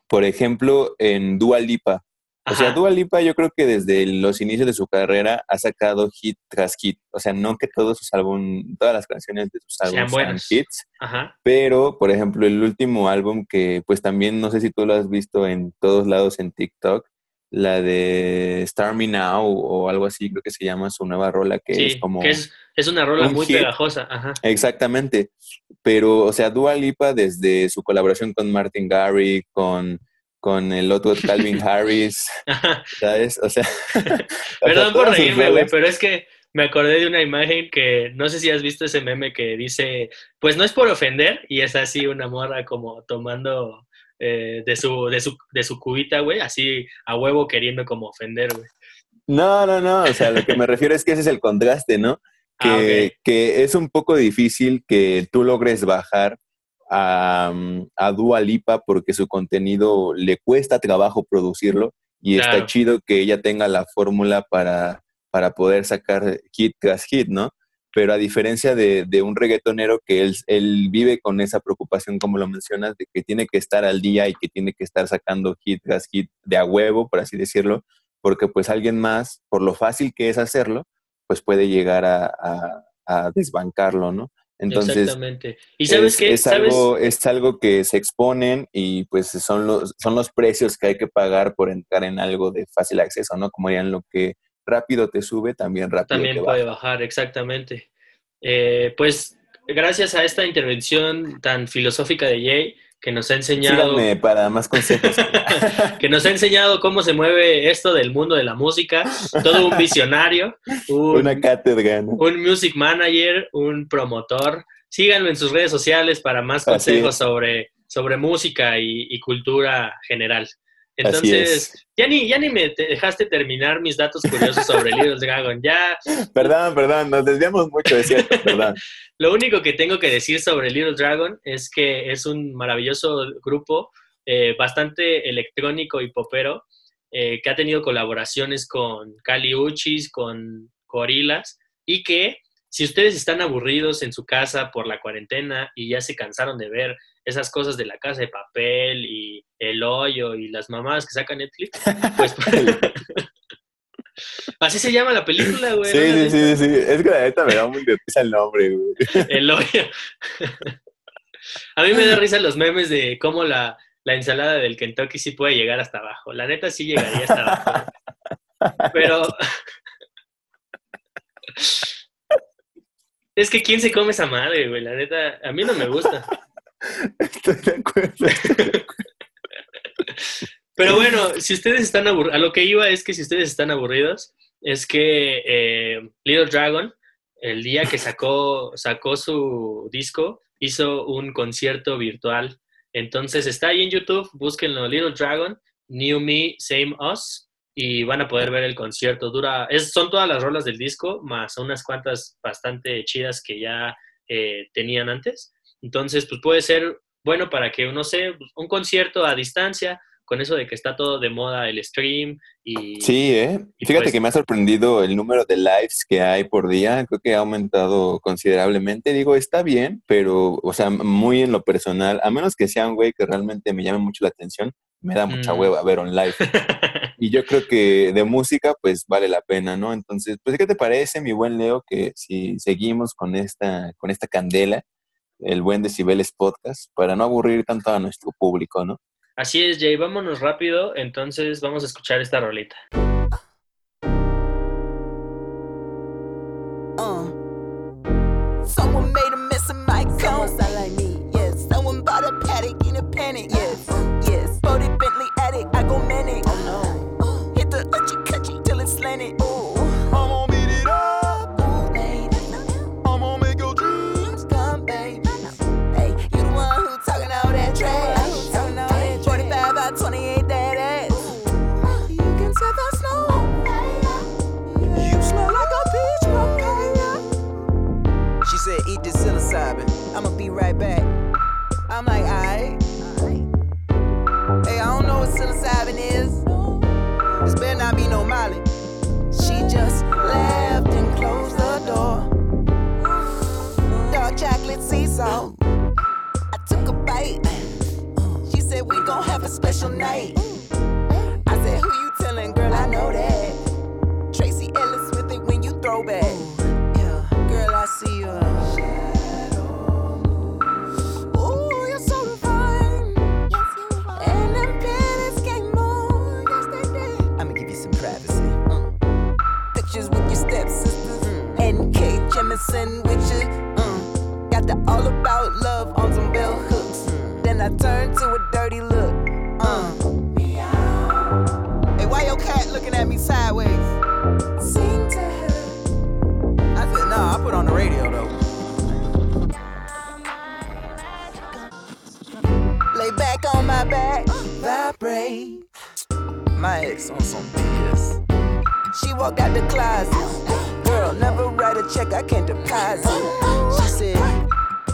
por ejemplo, en Dua Lipa. O sea, Dua Lipa yo creo que desde los inicios de su carrera ha sacado hit tras hit. O sea, no que todos sus álbum, todas las canciones de sus álbumes sean, hits, pero por ejemplo el último álbum que pues también no sé si tú lo has visto en todos lados en TikTok, la de Star Me Now o algo así, creo que se llama su nueva rola, que es como... Que es, una rola muy pegajosa. Ajá. Exactamente. Pero, o sea, Dua Lipa desde su colaboración con Martin Garrix, con, con el otro <laughs> Calvin Harris, ¿sabes? O sea... <laughs> <laughs> Perdón por reírme, güey, pero es que me acordé de una imagen que no sé si has visto ese meme que dice, pues no es por ofender, y es así una morra como tomando eh, de, su, de, su, de su cubita, güey, así a huevo queriendo como ofender, güey. No, no, no, o sea, lo que me refiero es que ese es el contraste, ¿no? Ah, que, que es un poco difícil que tú logres bajar a, a Dua Lipa porque su contenido le cuesta trabajo producirlo y está chido que ella tenga la fórmula para, para poder sacar hit tras hit, ¿no? pero a diferencia de, un reggaetonero que él, él, vive con esa preocupación, como lo mencionas, de que tiene que estar al día y que tiene que estar sacando hit tras hit de a huevo, por así decirlo, porque pues alguien más, por lo fácil que es hacerlo, pues puede llegar a, desbancarlo, ¿no? Entonces, Exactamente. ¿Y sabes qué? Es, algo, es algo que se exponen y pues son los, son los precios que hay que pagar por entrar en algo de fácil acceso, ¿no? Como en lo que rápido te sube, también rápido también puede bajar, exactamente. Eh, pues gracias a esta intervención tan filosófica de Jay, que nos ha enseñado... para más consejos. <laughs> que nos ha enseñado cómo se mueve esto del mundo de la música, todo un visionario, una cátedra, un music manager, un promotor. Síganlo en sus redes sociales para más consejos sobre, sobre música y cultura general. Entonces, ya ni, ya ni me dejaste terminar mis datos curiosos sobre Little Dragon. Ya. <laughs> Perdón, perdón, nos desviamos mucho, de cierto, perdón. <laughs> Lo único que tengo que decir sobre Little Dragon es que es un maravilloso grupo, eh, bastante electrónico y popero, eh, que ha tenido colaboraciones con Kali Uchis, con Gorilas, y que si ustedes están aburridos en su casa por la cuarentena y ya se cansaron de ver esas cosas de la casa de papel y el hoyo y las mamás que saca Netflix, <laughs> pues... <laughs> Así se llama la película, güey. Sí, sí, sí, sí. Es que la neta me da muy de risa el nombre, güey. El hoyo. <laughs> A mí me da risa los memes de cómo la, la ensalada del Kentucky sí puede llegar hasta abajo. La neta sí llegaría hasta abajo. Pero... Es que ¿quién se come esa madre, güey? La neta, a mí no me gusta. <laughs> Pero bueno, si ustedes están aburridos, a lo que iba es que si ustedes están aburridos, es que eh, Little Dragon, el día que sacó, sacó su disco, hizo un concierto virtual. Entonces está ahí en YouTube, búsquenlo, Little Dragon, New Me, Same Us, y van a poder ver el concierto. Dura, es, son todas las rolas del disco, más unas cuantas bastante chidas que ya eh, tenían antes. Entonces, pues puede ser bueno para que, no sé, un concierto a distancia con eso de que está todo de moda el stream y... Sí, ¿eh? Y fíjate pues que me ha sorprendido el número de lives que hay por día, creo que ha aumentado considerablemente. Digo, está bien, pero, o sea, muy en lo personal, a menos que sea un güey que realmente me llame mucho la atención, me da mucha mm. hueva ver un live. <laughs> y yo creo que de música, pues vale la pena, ¿no? Entonces, pues, ¿qué te parece, mi buen Leo, que si seguimos con esta, con esta candela, el buen Decibeles Podcast, para no aburrir tanto a nuestro público, ¿no? Así es, Jay, vámonos rápido, entonces vamos a escuchar esta rolita. Uh. Ooh. I'ma be right back. I'm like, alright. Hey, I don't know what psilocybin is. This better not be no Molly. She just left and closed the door. Dark chocolate sea salt. I took a bite. She said, we gon' have a special night. I said, who you telling, girl? I know that. Tracy Ellis with it when you throw back. Yeah, girl, I see you. Sandwiches. Mm. Got the all about love on some bell hooks. Then I turned to a dirty look. Uh. Hey, why your cat looking at me sideways? Sing to her. I said, nah, I put on the radio though. Lay back on my back, vibrate. My ex on some BS. She walked out the closet girl, never write a check, I can't deposit. She said,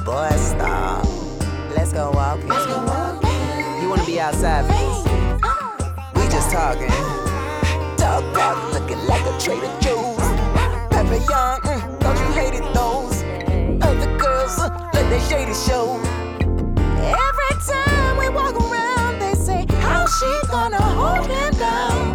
Boy, stop. Let's go walking. Let's go walking. You wanna be outside, please? We just talking. Dog park looking like a Trader Joe's. Papillon, mm, don't you hate it, those? Other girls, uh, let that shady show. Every time we walk around, they say, How she gonna hold him down?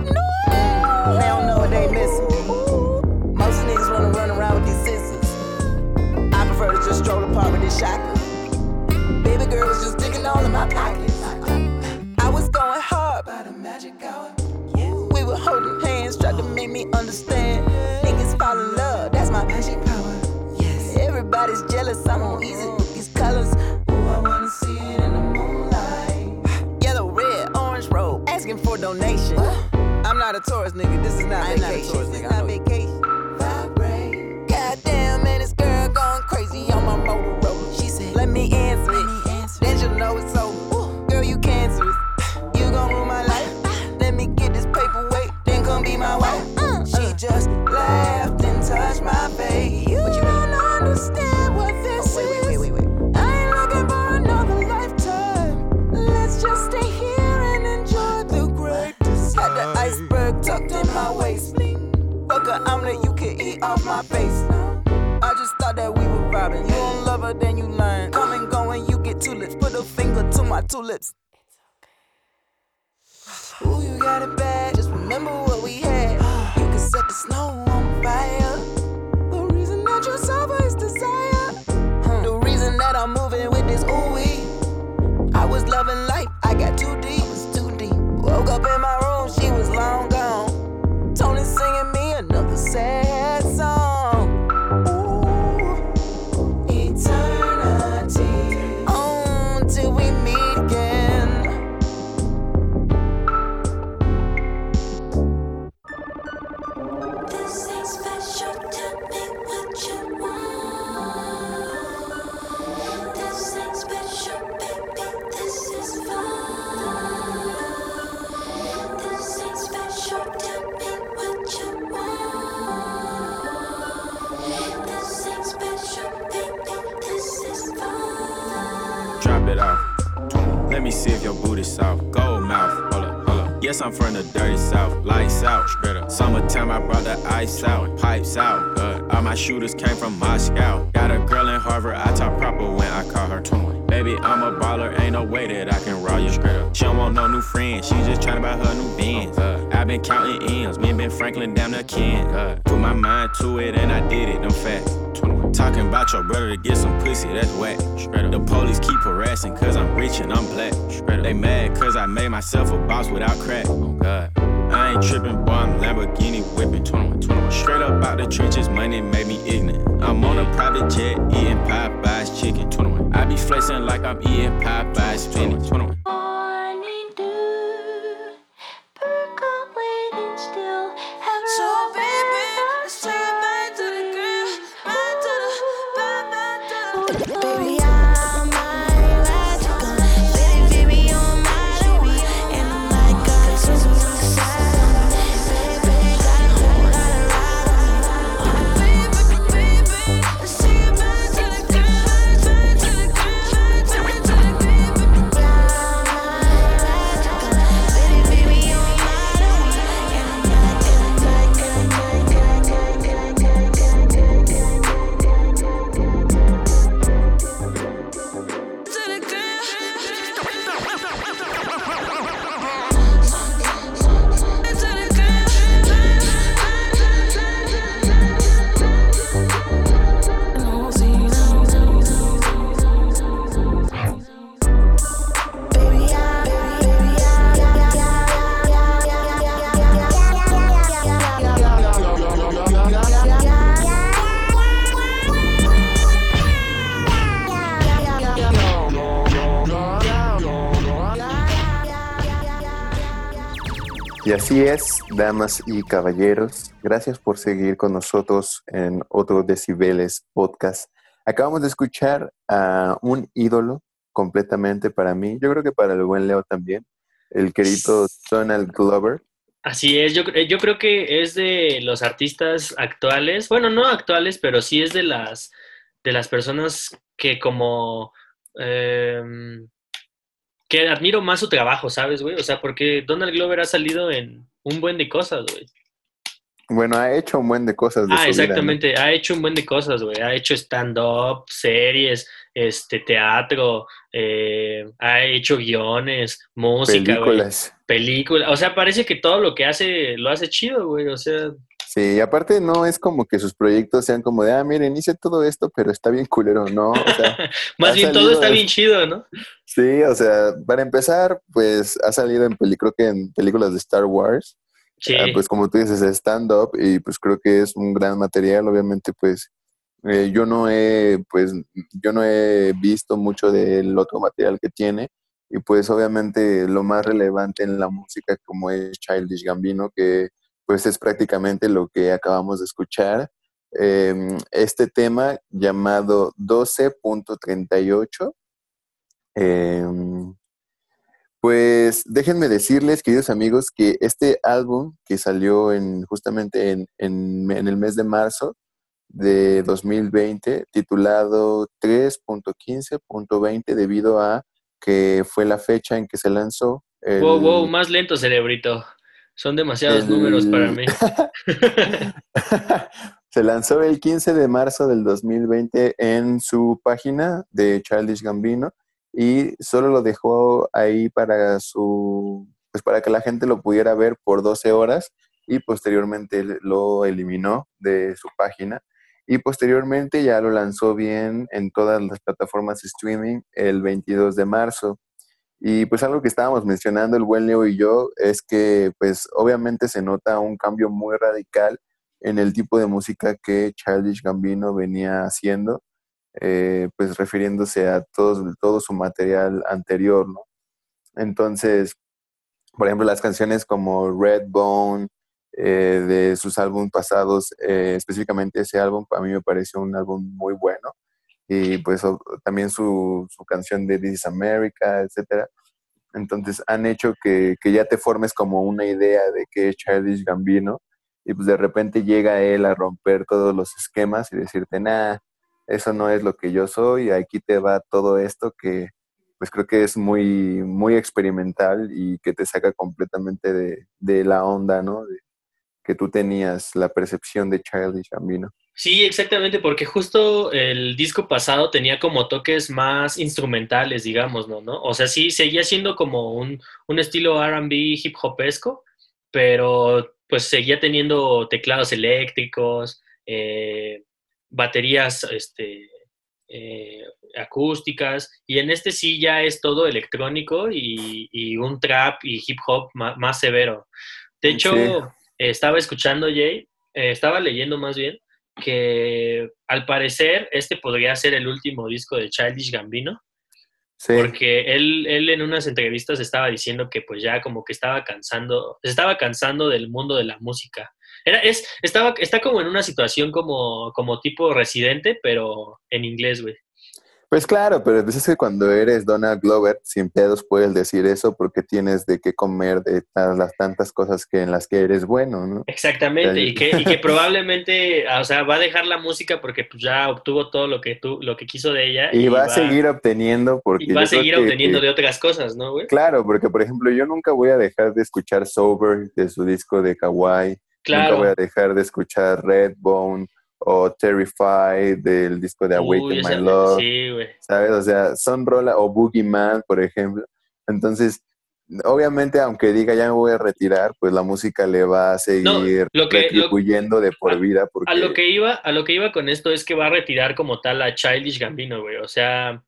Everybody's jealous, I'm on easy with these colors. Ooh, I wanna see it in the moonlight. <sighs> Yellow, red, orange robe, asking for donation. <gasps> I'm not a tourist, nigga. This is not I'm vacation. Not a tourist, nigga. Fuck a omelet, you can eat off my face I just thought that we were vibing. You don't love her, then you learn. Come and go and you get tulips. Put a finger to my tulips. Ooh, you got it bad. Just remember what we had. You can set the snow on fire. The reason that you suffer is desire. The reason that I'm moving with this ooh. I was loving life. I got too deep. Was too deep. Woke up in my say Yes, I'm from the dirty south, lights out. Summertime, I brought the ice out, pipes out. Uh, all my shooters came from Moscow. Got a girl in Harvard, I talk proper when I call her 21. Baby, I'm a baller, ain't no way that I can roll you straight up. She don't want no new friends, she just tryna buy her new Benz. Uh, i been counting M's, me and Ben Franklin down the kin. Uh, put my mind to it and I did it, them fast. Talking about your brother to get some pussy, that's whack. The police keep harassing cause I'm rich and I'm black. They mad cause I made myself a boss without crack. Oh God. I ain't tripping, boy, I'm Lamborghini whipping 21, 21. Straight up out the trenches, money made me ignorant. I'm on a private jet, eating Popeye's chicken 21. I be flexing like I'm eating Popeye's spinach damas y caballeros. Gracias por seguir con nosotros en otro Decibeles podcast. Acabamos de escuchar a un ídolo completamente para mí. Yo creo que para el buen Leo también. El querido Donald Glover. Así es, yo, yo creo que es de los artistas actuales, bueno, no actuales, pero sí es de las, de las personas que como em, que admiro más su trabajo, ¿sabes, güey? O sea, porque Donald Glover ha salido en un buen de cosas, güey. Bueno, ha hecho un buen de cosas. ah, exactamente, ha hecho un buen de cosas, güey. Ha hecho stand-up, series, este, teatro, eh, ha hecho guiones, música, películas. Películas. O sea, parece que todo lo que hace lo hace chido, güey. O sea, Sí, aparte no es como que sus proyectos sean como de, ah, miren, hice todo esto, pero está bien culero, ¿no? O sea, <laughs> Más bien todo está bien chido, ¿no? Sí, o sea, para empezar, pues ha salido en creo que en películas de Star Wars. Sí. Ah, pues como tú dices, stand-up y pues creo que es un gran material. Obviamente, pues eh, yo no he, pues yo no he visto mucho del otro material que tiene. Y pues obviamente lo más relevante en la música como es Childish Gambino, que pues es prácticamente lo que acabamos de escuchar. Em, este tema llamado 12.38. Em, pues déjenme decirles, queridos amigos, que este álbum que salió en, justamente en, en el mes de marzo de 2020, titulado 3.15.20, debido a que fue la fecha en que se lanzó. wow, wow, más lento, cerebrito. Son demasiados números para mí. <laughs> Se lanzó el 15 de marzo del 2020 en su página de Childish Gambino y solo lo dejó ahí para su pues para que la gente lo pudiera ver por 12 horas y posteriormente lo eliminó de su página y posteriormente ya lo lanzó bien en todas las plataformas de streaming el 22 de marzo. Y pues algo que estábamos mencionando el buen Leo y yo es que pues obviamente se nota un cambio muy radical en el tipo de música que Childish Gambino venía haciendo, eh, pues refiriéndose a todo, todo su material anterior, ¿no? Entonces, por ejemplo, las canciones como Redbone, eh, de sus álbumes pasados, eh, específicamente ese álbum, a mí me pareció un álbum muy bueno y pues también su, su canción de This is America, etcétera. Entonces han hecho que, que, ya te formes como una idea de que es Childish Gambino y pues de repente llega él a romper todos los esquemas y decirte, nah, eso no es lo que yo soy, aquí te va todo esto que pues creo que es muy, muy experimental y que te saca completamente de, de la onda, ¿no? Que tú tenías la percepción de Childish Gambino. Sí, exactamente, porque justo el disco pasado tenía como toques más instrumentales, digamos, ¿no? ¿no? O sea, sí, seguía siendo como un, un estilo RB hip hopesco, pero pues seguía teniendo teclados eléctricos, eh, baterías este, eh, acústicas, y en este sí ya es todo electrónico y, un trap y hip hop más, severo. De hecho, estaba escuchando, Jay, eh, estaba leyendo más bien, que al parecer este podría ser el último disco de Childish Gambino. Porque él, él en unas entrevistas estaba diciendo que pues ya como que estaba cansando, se estaba cansando del mundo de la música. Era, es, estaba, está como en una situación como, como tipo residente, pero en inglés, güey. Pues claro, pero pues es que cuando eres Donald Glover, sin pedos puedes decir eso porque tienes de qué comer de las tantas cosas que en las que eres bueno, ¿no? Exactamente, y que, y que <laughs> probablemente, o sea, va a dejar la música porque pues, ya obtuvo todo lo que tú, lo que quiso de ella. Y, va, a seguir obteniendo porque... Y va a seguir obteniendo de otras cosas, ¿no, güey? Claro, porque por ejemplo, yo nunca voy a dejar de escuchar Sober de su disco de Kawaii. Claro. Nunca voy a dejar de escuchar Redbone o Terrified del disco de Awaken My Love. Sí, güey. ¿Sabes? O sea, son rola, o Boogeyman, por ejemplo. Entonces, obviamente, aunque diga ya me voy a retirar, pues la música le va a seguir no, de por vida. Porque... A lo que iba, a lo que iba con esto es que va a retirar como tal a Childish Gambino, güey. O sea,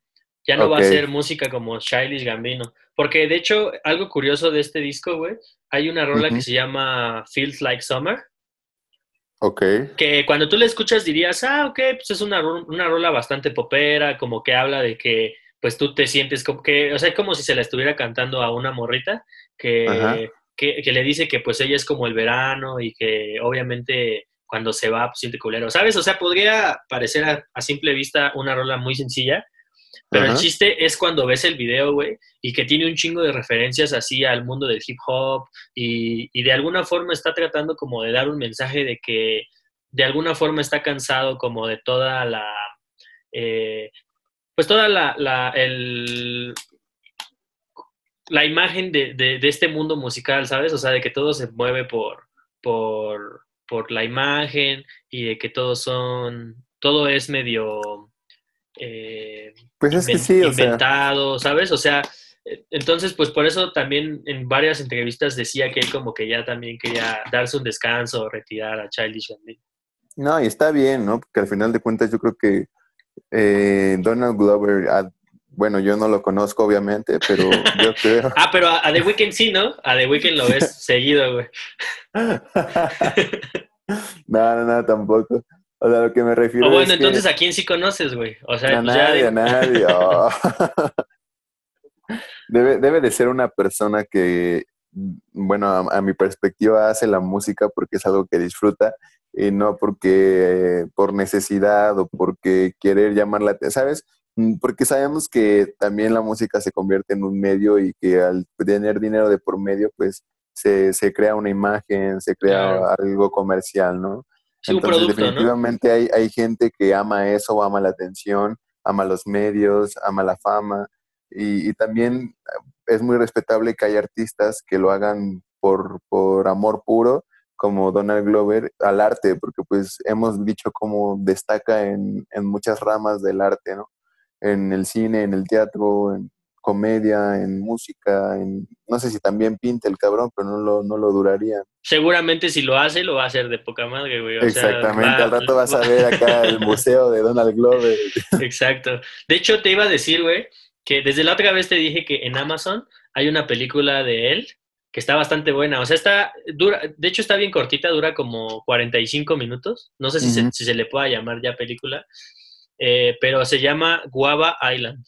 ya no va a ser música como Childish Gambino. Porque de hecho, algo curioso de este disco, güey, hay una rola que se llama Feels Like Summer Ok. Que cuando tú le escuchas dirías, ah, ok, pues es una, una rola bastante popera, como que habla de que pues tú te sientes como que, o sea, como si se la estuviera cantando a una morrita que, que, le dice que pues ella es como el verano y que obviamente cuando se va pues siente culero, ¿sabes? O sea, podría parecer a simple vista una rola muy sencilla, pero el chiste es cuando ves el video, güey, y que tiene un chingo de referencias así al mundo del hip hop y, y, de alguna forma está tratando como de dar un mensaje de que de alguna forma está cansado como de toda la, eh, pues toda la, la, el, la imagen de, de, de, este mundo musical, ¿sabes? O sea, de que todo se mueve por, por, por la imagen y de que todos son, todo es medio eh, pues es que sí, inventado, ¿sabes? O sea, eh, entonces, pues por eso también en varias entrevistas decía que él como que ya también quería darse un descanso, retirar a Childish Gambino. No, y está bien, ¿no? Porque al final de cuentas yo creo que eh, Donald Glover, ah, bueno, yo no lo conozco obviamente, pero <laughs> yo creo... ah, pero a, The Weeknd sí, ¿no? A The Weeknd lo ves <laughs> seguido, güey. <laughs> no, no, no, tampoco. O sea, lo que me refiero. O bueno, entonces, ¿a quién sí conoces, güey? O sea, a pues nadie, a nadie. Oh. <laughs> debe, debe de ser una persona que, bueno, a, mi perspectiva, hace la música porque es algo que disfruta y no porque por necesidad o porque querer llamar la atención, ¿sabes? Mm, porque sabemos que también la música se convierte en un medio y que al tener dinero de por medio, pues se, se crea una imagen, se crea algo comercial, ¿no? Entonces, definitivamente hay, hay gente que ama eso, ama la atención, ama los medios, ama la fama. Y, también es muy respetable que hay artistas que lo hagan por, por amor puro, como Donald Glover, al arte, porque pues hemos dicho cómo destaca en, en muchas ramas del arte, ¿no? En el cine, en el teatro, en, comedia, en música, en no sé si también pinta el cabrón, pero no lo, no lo duraría. Seguramente si lo hace, lo va a hacer de poca madre, güey. Exactamente, al rato vas a <laughs> ver acá el museo de Donald Glover. Exacto. De hecho, te iba a decir, güey, que desde la otra vez te dije que en Amazon hay una película de él que está bastante buena. O sea, está dura, de hecho está bien cortita, dura como 45 minutos. No sé si, se, si se le pueda llamar ya película, eh, pero se llama Guava Island.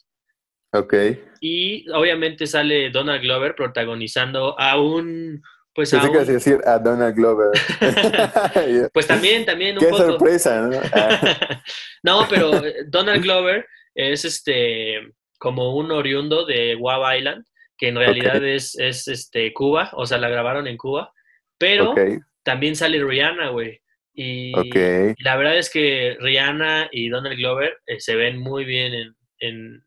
Ok. Y obviamente sale Donald Glover protagonizando a un... Pues a un... decir a Donald Glover. <laughs> pues también, también un Qué sorpresa, ¿no? <laughs> no, pero Donald Glover es este como un oriundo de Guava Island, que en realidad es, es este Cuba, o sea, la grabaron en Cuba, pero también sale Rihanna, güey. Y, la verdad es que Rihanna y Donald Glover eh, se ven muy bien en, en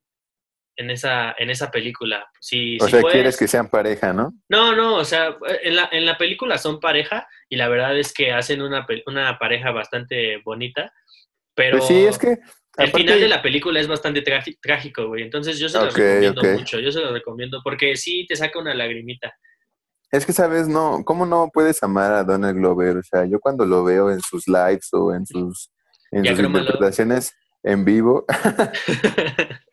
esa, en esa película. Si, o sea, quieres que sean pareja, ¿no? No, no, o sea, en la, en la película son pareja y la verdad es que hacen una, una pareja bastante bonita, pero pues sí, es que el final de la película es bastante trágico, güey. Entonces yo se lo recomiendo mucho, yo se lo recomiendo porque sí te saca una lagrimita. Es que, ¿sabes? No, ¿cómo no puedes amar a Donald Glover? O sea, yo cuando lo veo en sus lives o en sus, en sus interpretaciones en vivo, <laughs> <laughs>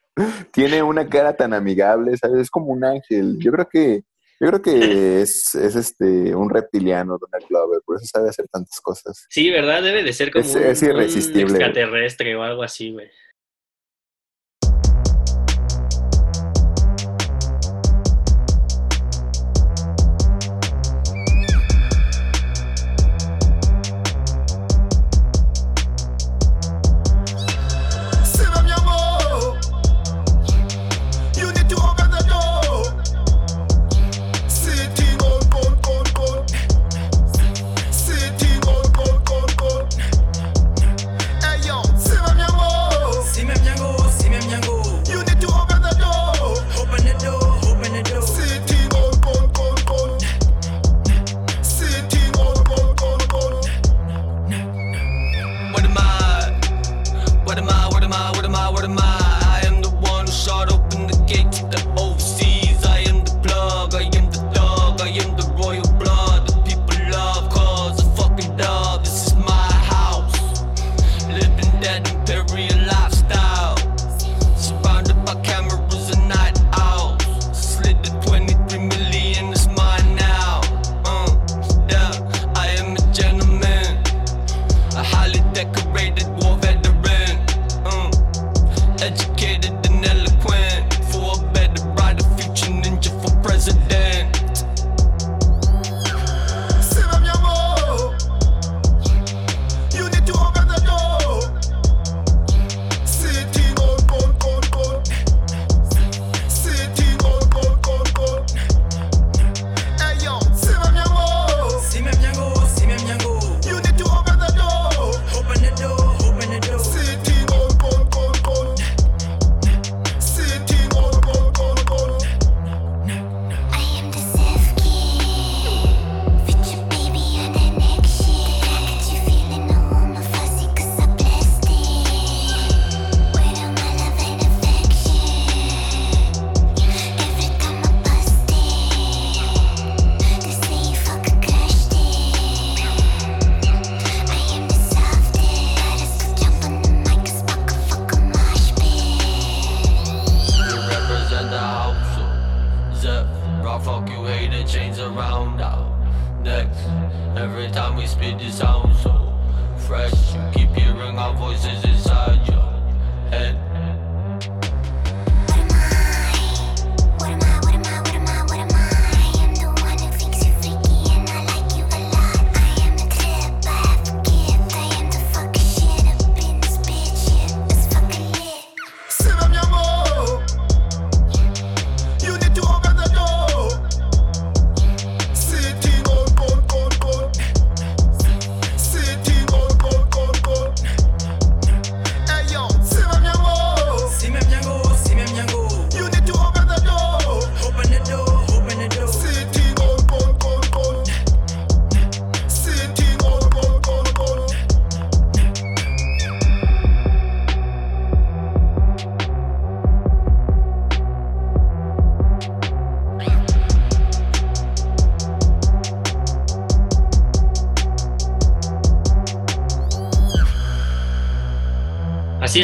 tiene una cara tan amigable, ¿sabes? Es como un ángel. Yo creo que, yo creo que es, es este un reptiliano Donald Glover, por eso sabe hacer tantas cosas. Sí, ¿verdad? Debe de ser como un, extraterrestre o algo así, güey.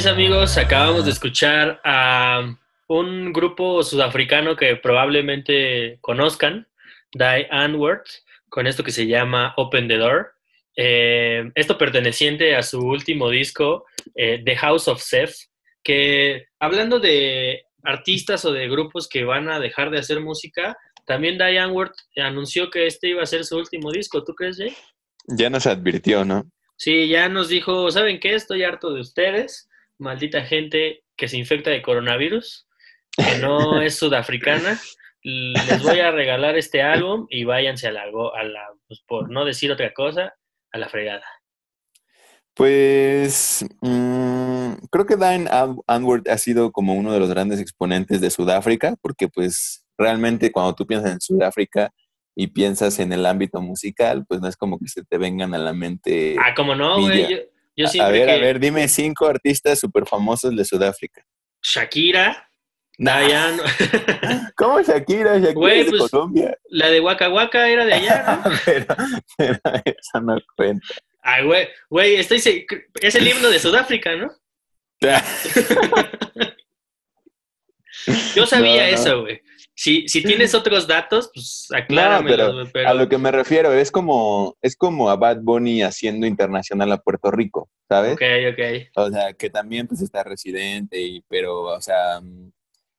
Amigos, acabamos de escuchar a un grupo sudafricano que probablemente conozcan, Die Anward, con esto que se llama Open the Door. Eh, esto perteneciente a su último disco, eh, The House of Seth, que hablando de artistas o de grupos que van a dejar de hacer música, también Die Anward anunció que este iba a ser su último disco. ¿Tú crees, Jay? Ya nos advirtió, ¿no? Sí, ya nos dijo, ¿saben qué? Estoy harto de ustedes maldita gente que se infecta de coronavirus, que no es <laughs> sudafricana. Les voy a regalar este álbum y váyanse a la, a la pues, por no decir otra cosa, a la fregada. Pues mm, creo que Diane Anward ha sido como uno de los grandes exponentes de Sudáfrica, porque pues realmente cuando tú piensas en Sudáfrica y piensas en el ámbito musical, pues no es como que se te vengan a la mente. Ah, como no, güey. Yo, a ver, a ver, dime cinco artistas súper famosos de Sudáfrica. Shakira. Diane. <laughs> ¿Cómo Shakira? Shakira es de pues, Colombia. La de Waka Waka era de allá, ¿no? <laughs> pero, pero esa no cuenta. Ay, güey, güey, estoy es el himno de Sudáfrica, ¿no? <laughs> Yo sabía eso, güey. Si, si tienes otros datos, pues acláramelo. pero, a lo que me refiero es como, es como a Bad Bunny haciendo internacional a Puerto Rico, ¿sabes? Ok, ok. O sea, que también pues está residente, y, pero, o sea,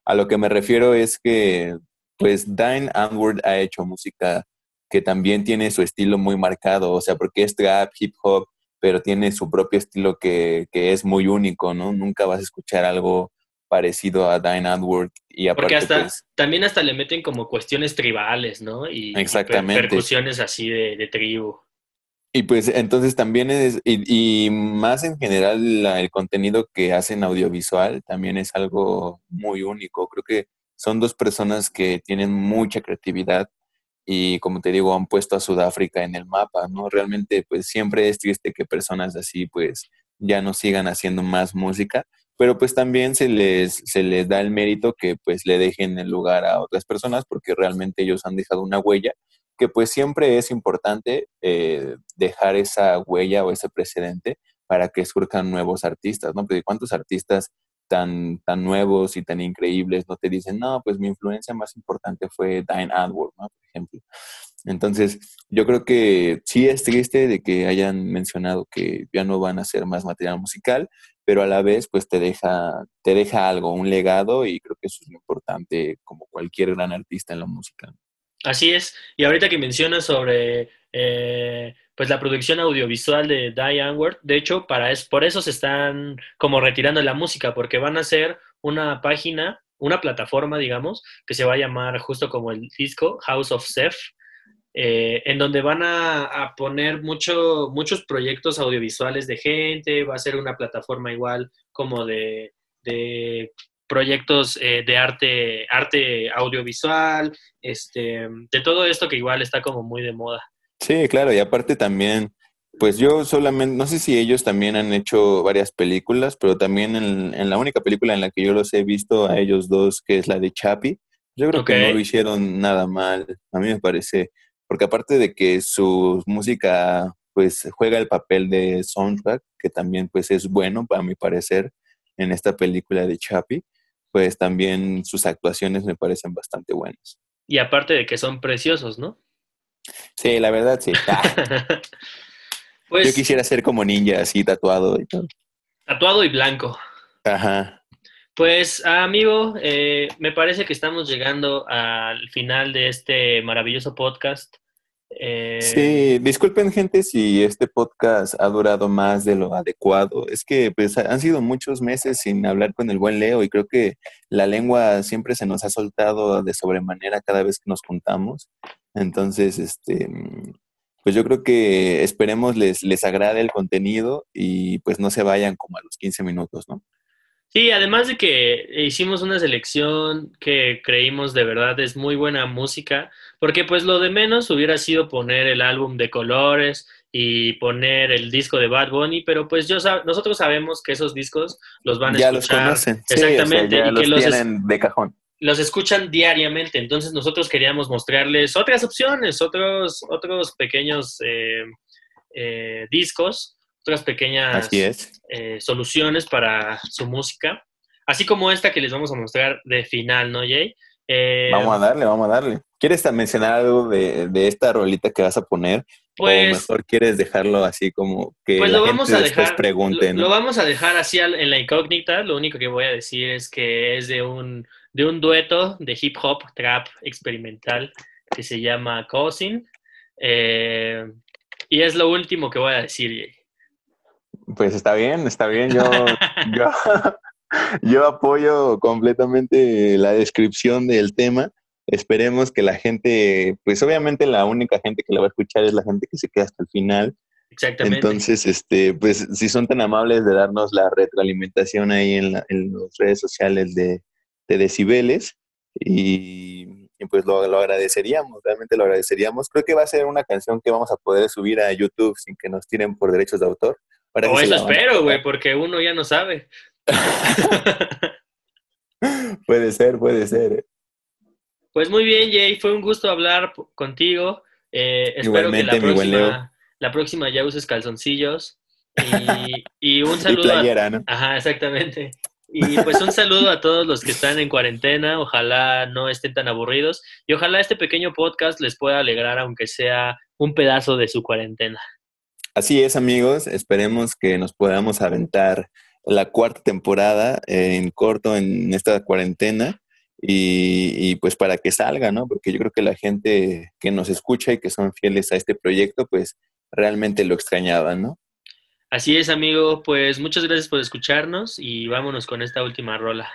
a lo que me refiero es que, pues, Dine Anward ha hecho música que también tiene su estilo muy marcado, o sea, porque es trap, hip hop, pero tiene su propio estilo que, que es muy único, ¿no? Nunca vas a escuchar algo parecido a Dine Antwoord. Y aparte, Porque hasta, pues también hasta le meten como cuestiones tribales, ¿no? Y, Exactamente. percusiones así de, de, tribu. Y pues entonces también es, y, y más en general la, el contenido que hacen audiovisual también es algo muy único. Creo que son dos personas que tienen mucha creatividad y como te digo, han puesto a Sudáfrica en el mapa, ¿no? Realmente pues siempre es triste que personas así pues ya no sigan haciendo más música, pero pues también se les, se les da el mérito que pues le dejen el lugar a otras personas porque realmente ellos han dejado una huella que pues siempre es importante eh, dejar esa huella o ese precedente para que surjan nuevos artistas, ¿no? Porque cuántos artistas tan, tan nuevos y tan increíbles no te dicen, no, pues mi influencia más importante fue Diane Adward, ¿no? Por ejemplo. Entonces, yo creo que sí es triste de que hayan mencionado que ya no van a hacer más material musical, pero a la vez pues te deja, te deja algo, un legado y creo que eso es lo importante como cualquier gran artista en la música. Así es, y ahorita que mencionas sobre eh, pues la producción audiovisual de Diane Ward, de hecho para es, por eso se están como retirando la música, porque van a hacer una página, una plataforma digamos, que se va a llamar justo como el disco House of Seth, eh, en donde van a, poner mucho, muchos proyectos audiovisuales de gente, va a ser una plataforma igual como de, proyectos eh, de arte, arte audiovisual, este, de todo esto que igual está como muy de moda. Sí, claro, y aparte también, pues yo solamente, no sé si ellos también han hecho varias películas, pero también en, la única película en la que yo los he visto a ellos dos, que es la de Chapi, yo creo que no lo hicieron nada mal, a mí me parece porque aparte de que su música pues juega el papel de soundtrack, que también pues es bueno para mi parecer en esta película de Chappie, pues también sus actuaciones me parecen bastante buenas. Y aparte de que son preciosos, ¿no? Sí, la verdad sí. <laughs> pues, Yo quisiera ser como ninja, así tatuado y todo. Tatuado y blanco. Ajá. Pues amigo, eh, me parece que estamos llegando al final de este maravilloso podcast. Eh, sí, disculpen gente si este podcast ha durado más de lo adecuado. Es que pues han sido muchos meses sin hablar con el buen Leo y creo que la lengua siempre se nos ha soltado de sobremanera cada vez que nos juntamos. Entonces, este, pues yo creo que esperemos les, les agrade el contenido y pues no se vayan como a los 15 minutos, ¿no? Sí, además de que hicimos una selección que creímos de verdad es muy buena música, porque pues lo de menos hubiera sido poner el álbum de colores y poner el disco de Bad Bunny, pero pues yo nosotros sabemos que esos discos los van a ya escuchar. los conocen. Exactamente. y que los tienen de cajón. Los escuchan diariamente, entonces nosotros queríamos mostrarles otras opciones, otros, otros pequeños eh, eh, discos otras pequeñas eh, soluciones para su música, así como esta que les vamos a mostrar de final, ¿no, Jay? Eh, vamos a darle, vamos a darle. ¿Quieres mencionar algo de, esta rolita que vas a poner? Pues, o mejor quieres dejarlo así como que pues la lo vamos a dejar, pregunte, lo, vamos a dejar así en la incógnita. Lo único que voy a decir es que es de un, de un dueto de hip hop, trap experimental que se llama Cousin. Eh, y es lo último que voy a decir, Jay. Pues está bien, está bien. <laughs> Yo, yo, apoyo completamente la descripción del tema. Esperemos que la gente, pues obviamente la única gente que la va a escuchar es la gente que se queda hasta el final. Exactamente. Entonces, este, pues si son tan amables de darnos la retroalimentación ahí en, las redes sociales de, Decibeles y, pues lo, agradeceríamos, realmente lo agradeceríamos. Creo que va a ser una canción que vamos a poder subir a YouTube sin que nos tiren por derechos de autor. O eso espero, güey, porque uno ya no sabe. <laughs> puede ser, puede ser. Pues muy bien, Jay, fue un gusto hablar contigo. Eh, espero que la próxima, la próxima ya uses calzoncillos. Y, <laughs> un saludo. a, Ajá, exactamente. Y pues un saludo a todos los que están en cuarentena. Ojalá no estén tan aburridos. Y ojalá este pequeño podcast les pueda alegrar, aunque sea un pedazo de su cuarentena. Así es, amigos. Esperemos que nos podamos aventar la cuarta temporada en corto en esta cuarentena y, pues para que salga, ¿no? Porque yo creo que la gente que nos escucha y que son fieles a este proyecto, pues realmente lo extrañaban, ¿no? Así es, amigo. Pues muchas gracias por escucharnos y vámonos con esta última rola.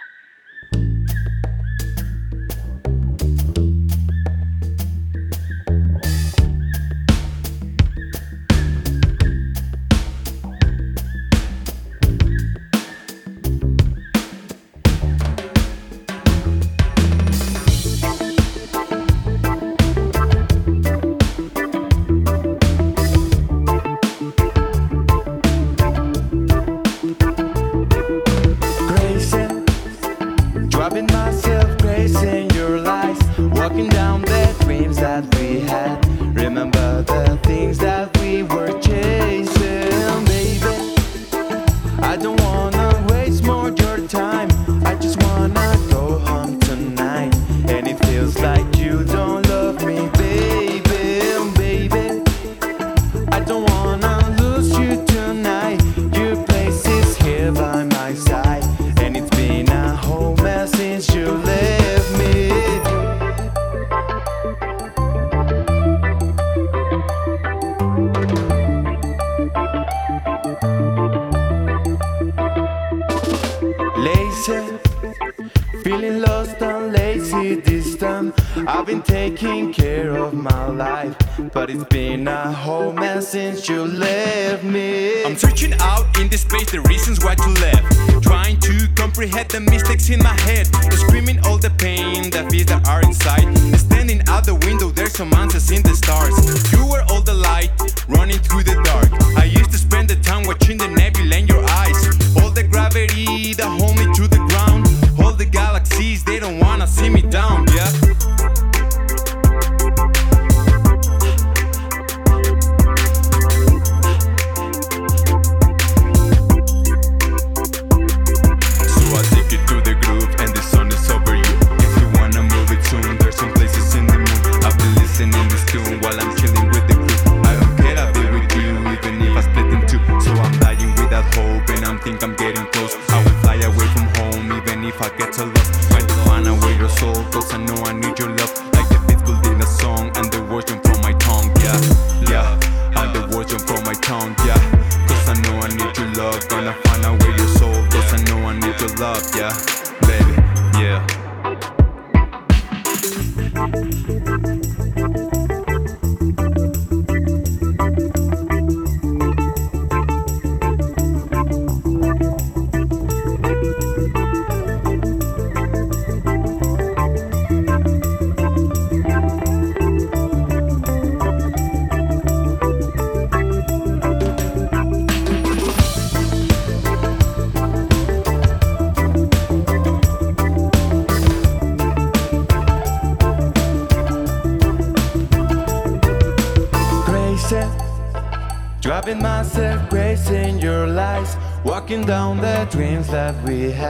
walking down the dreams that we had.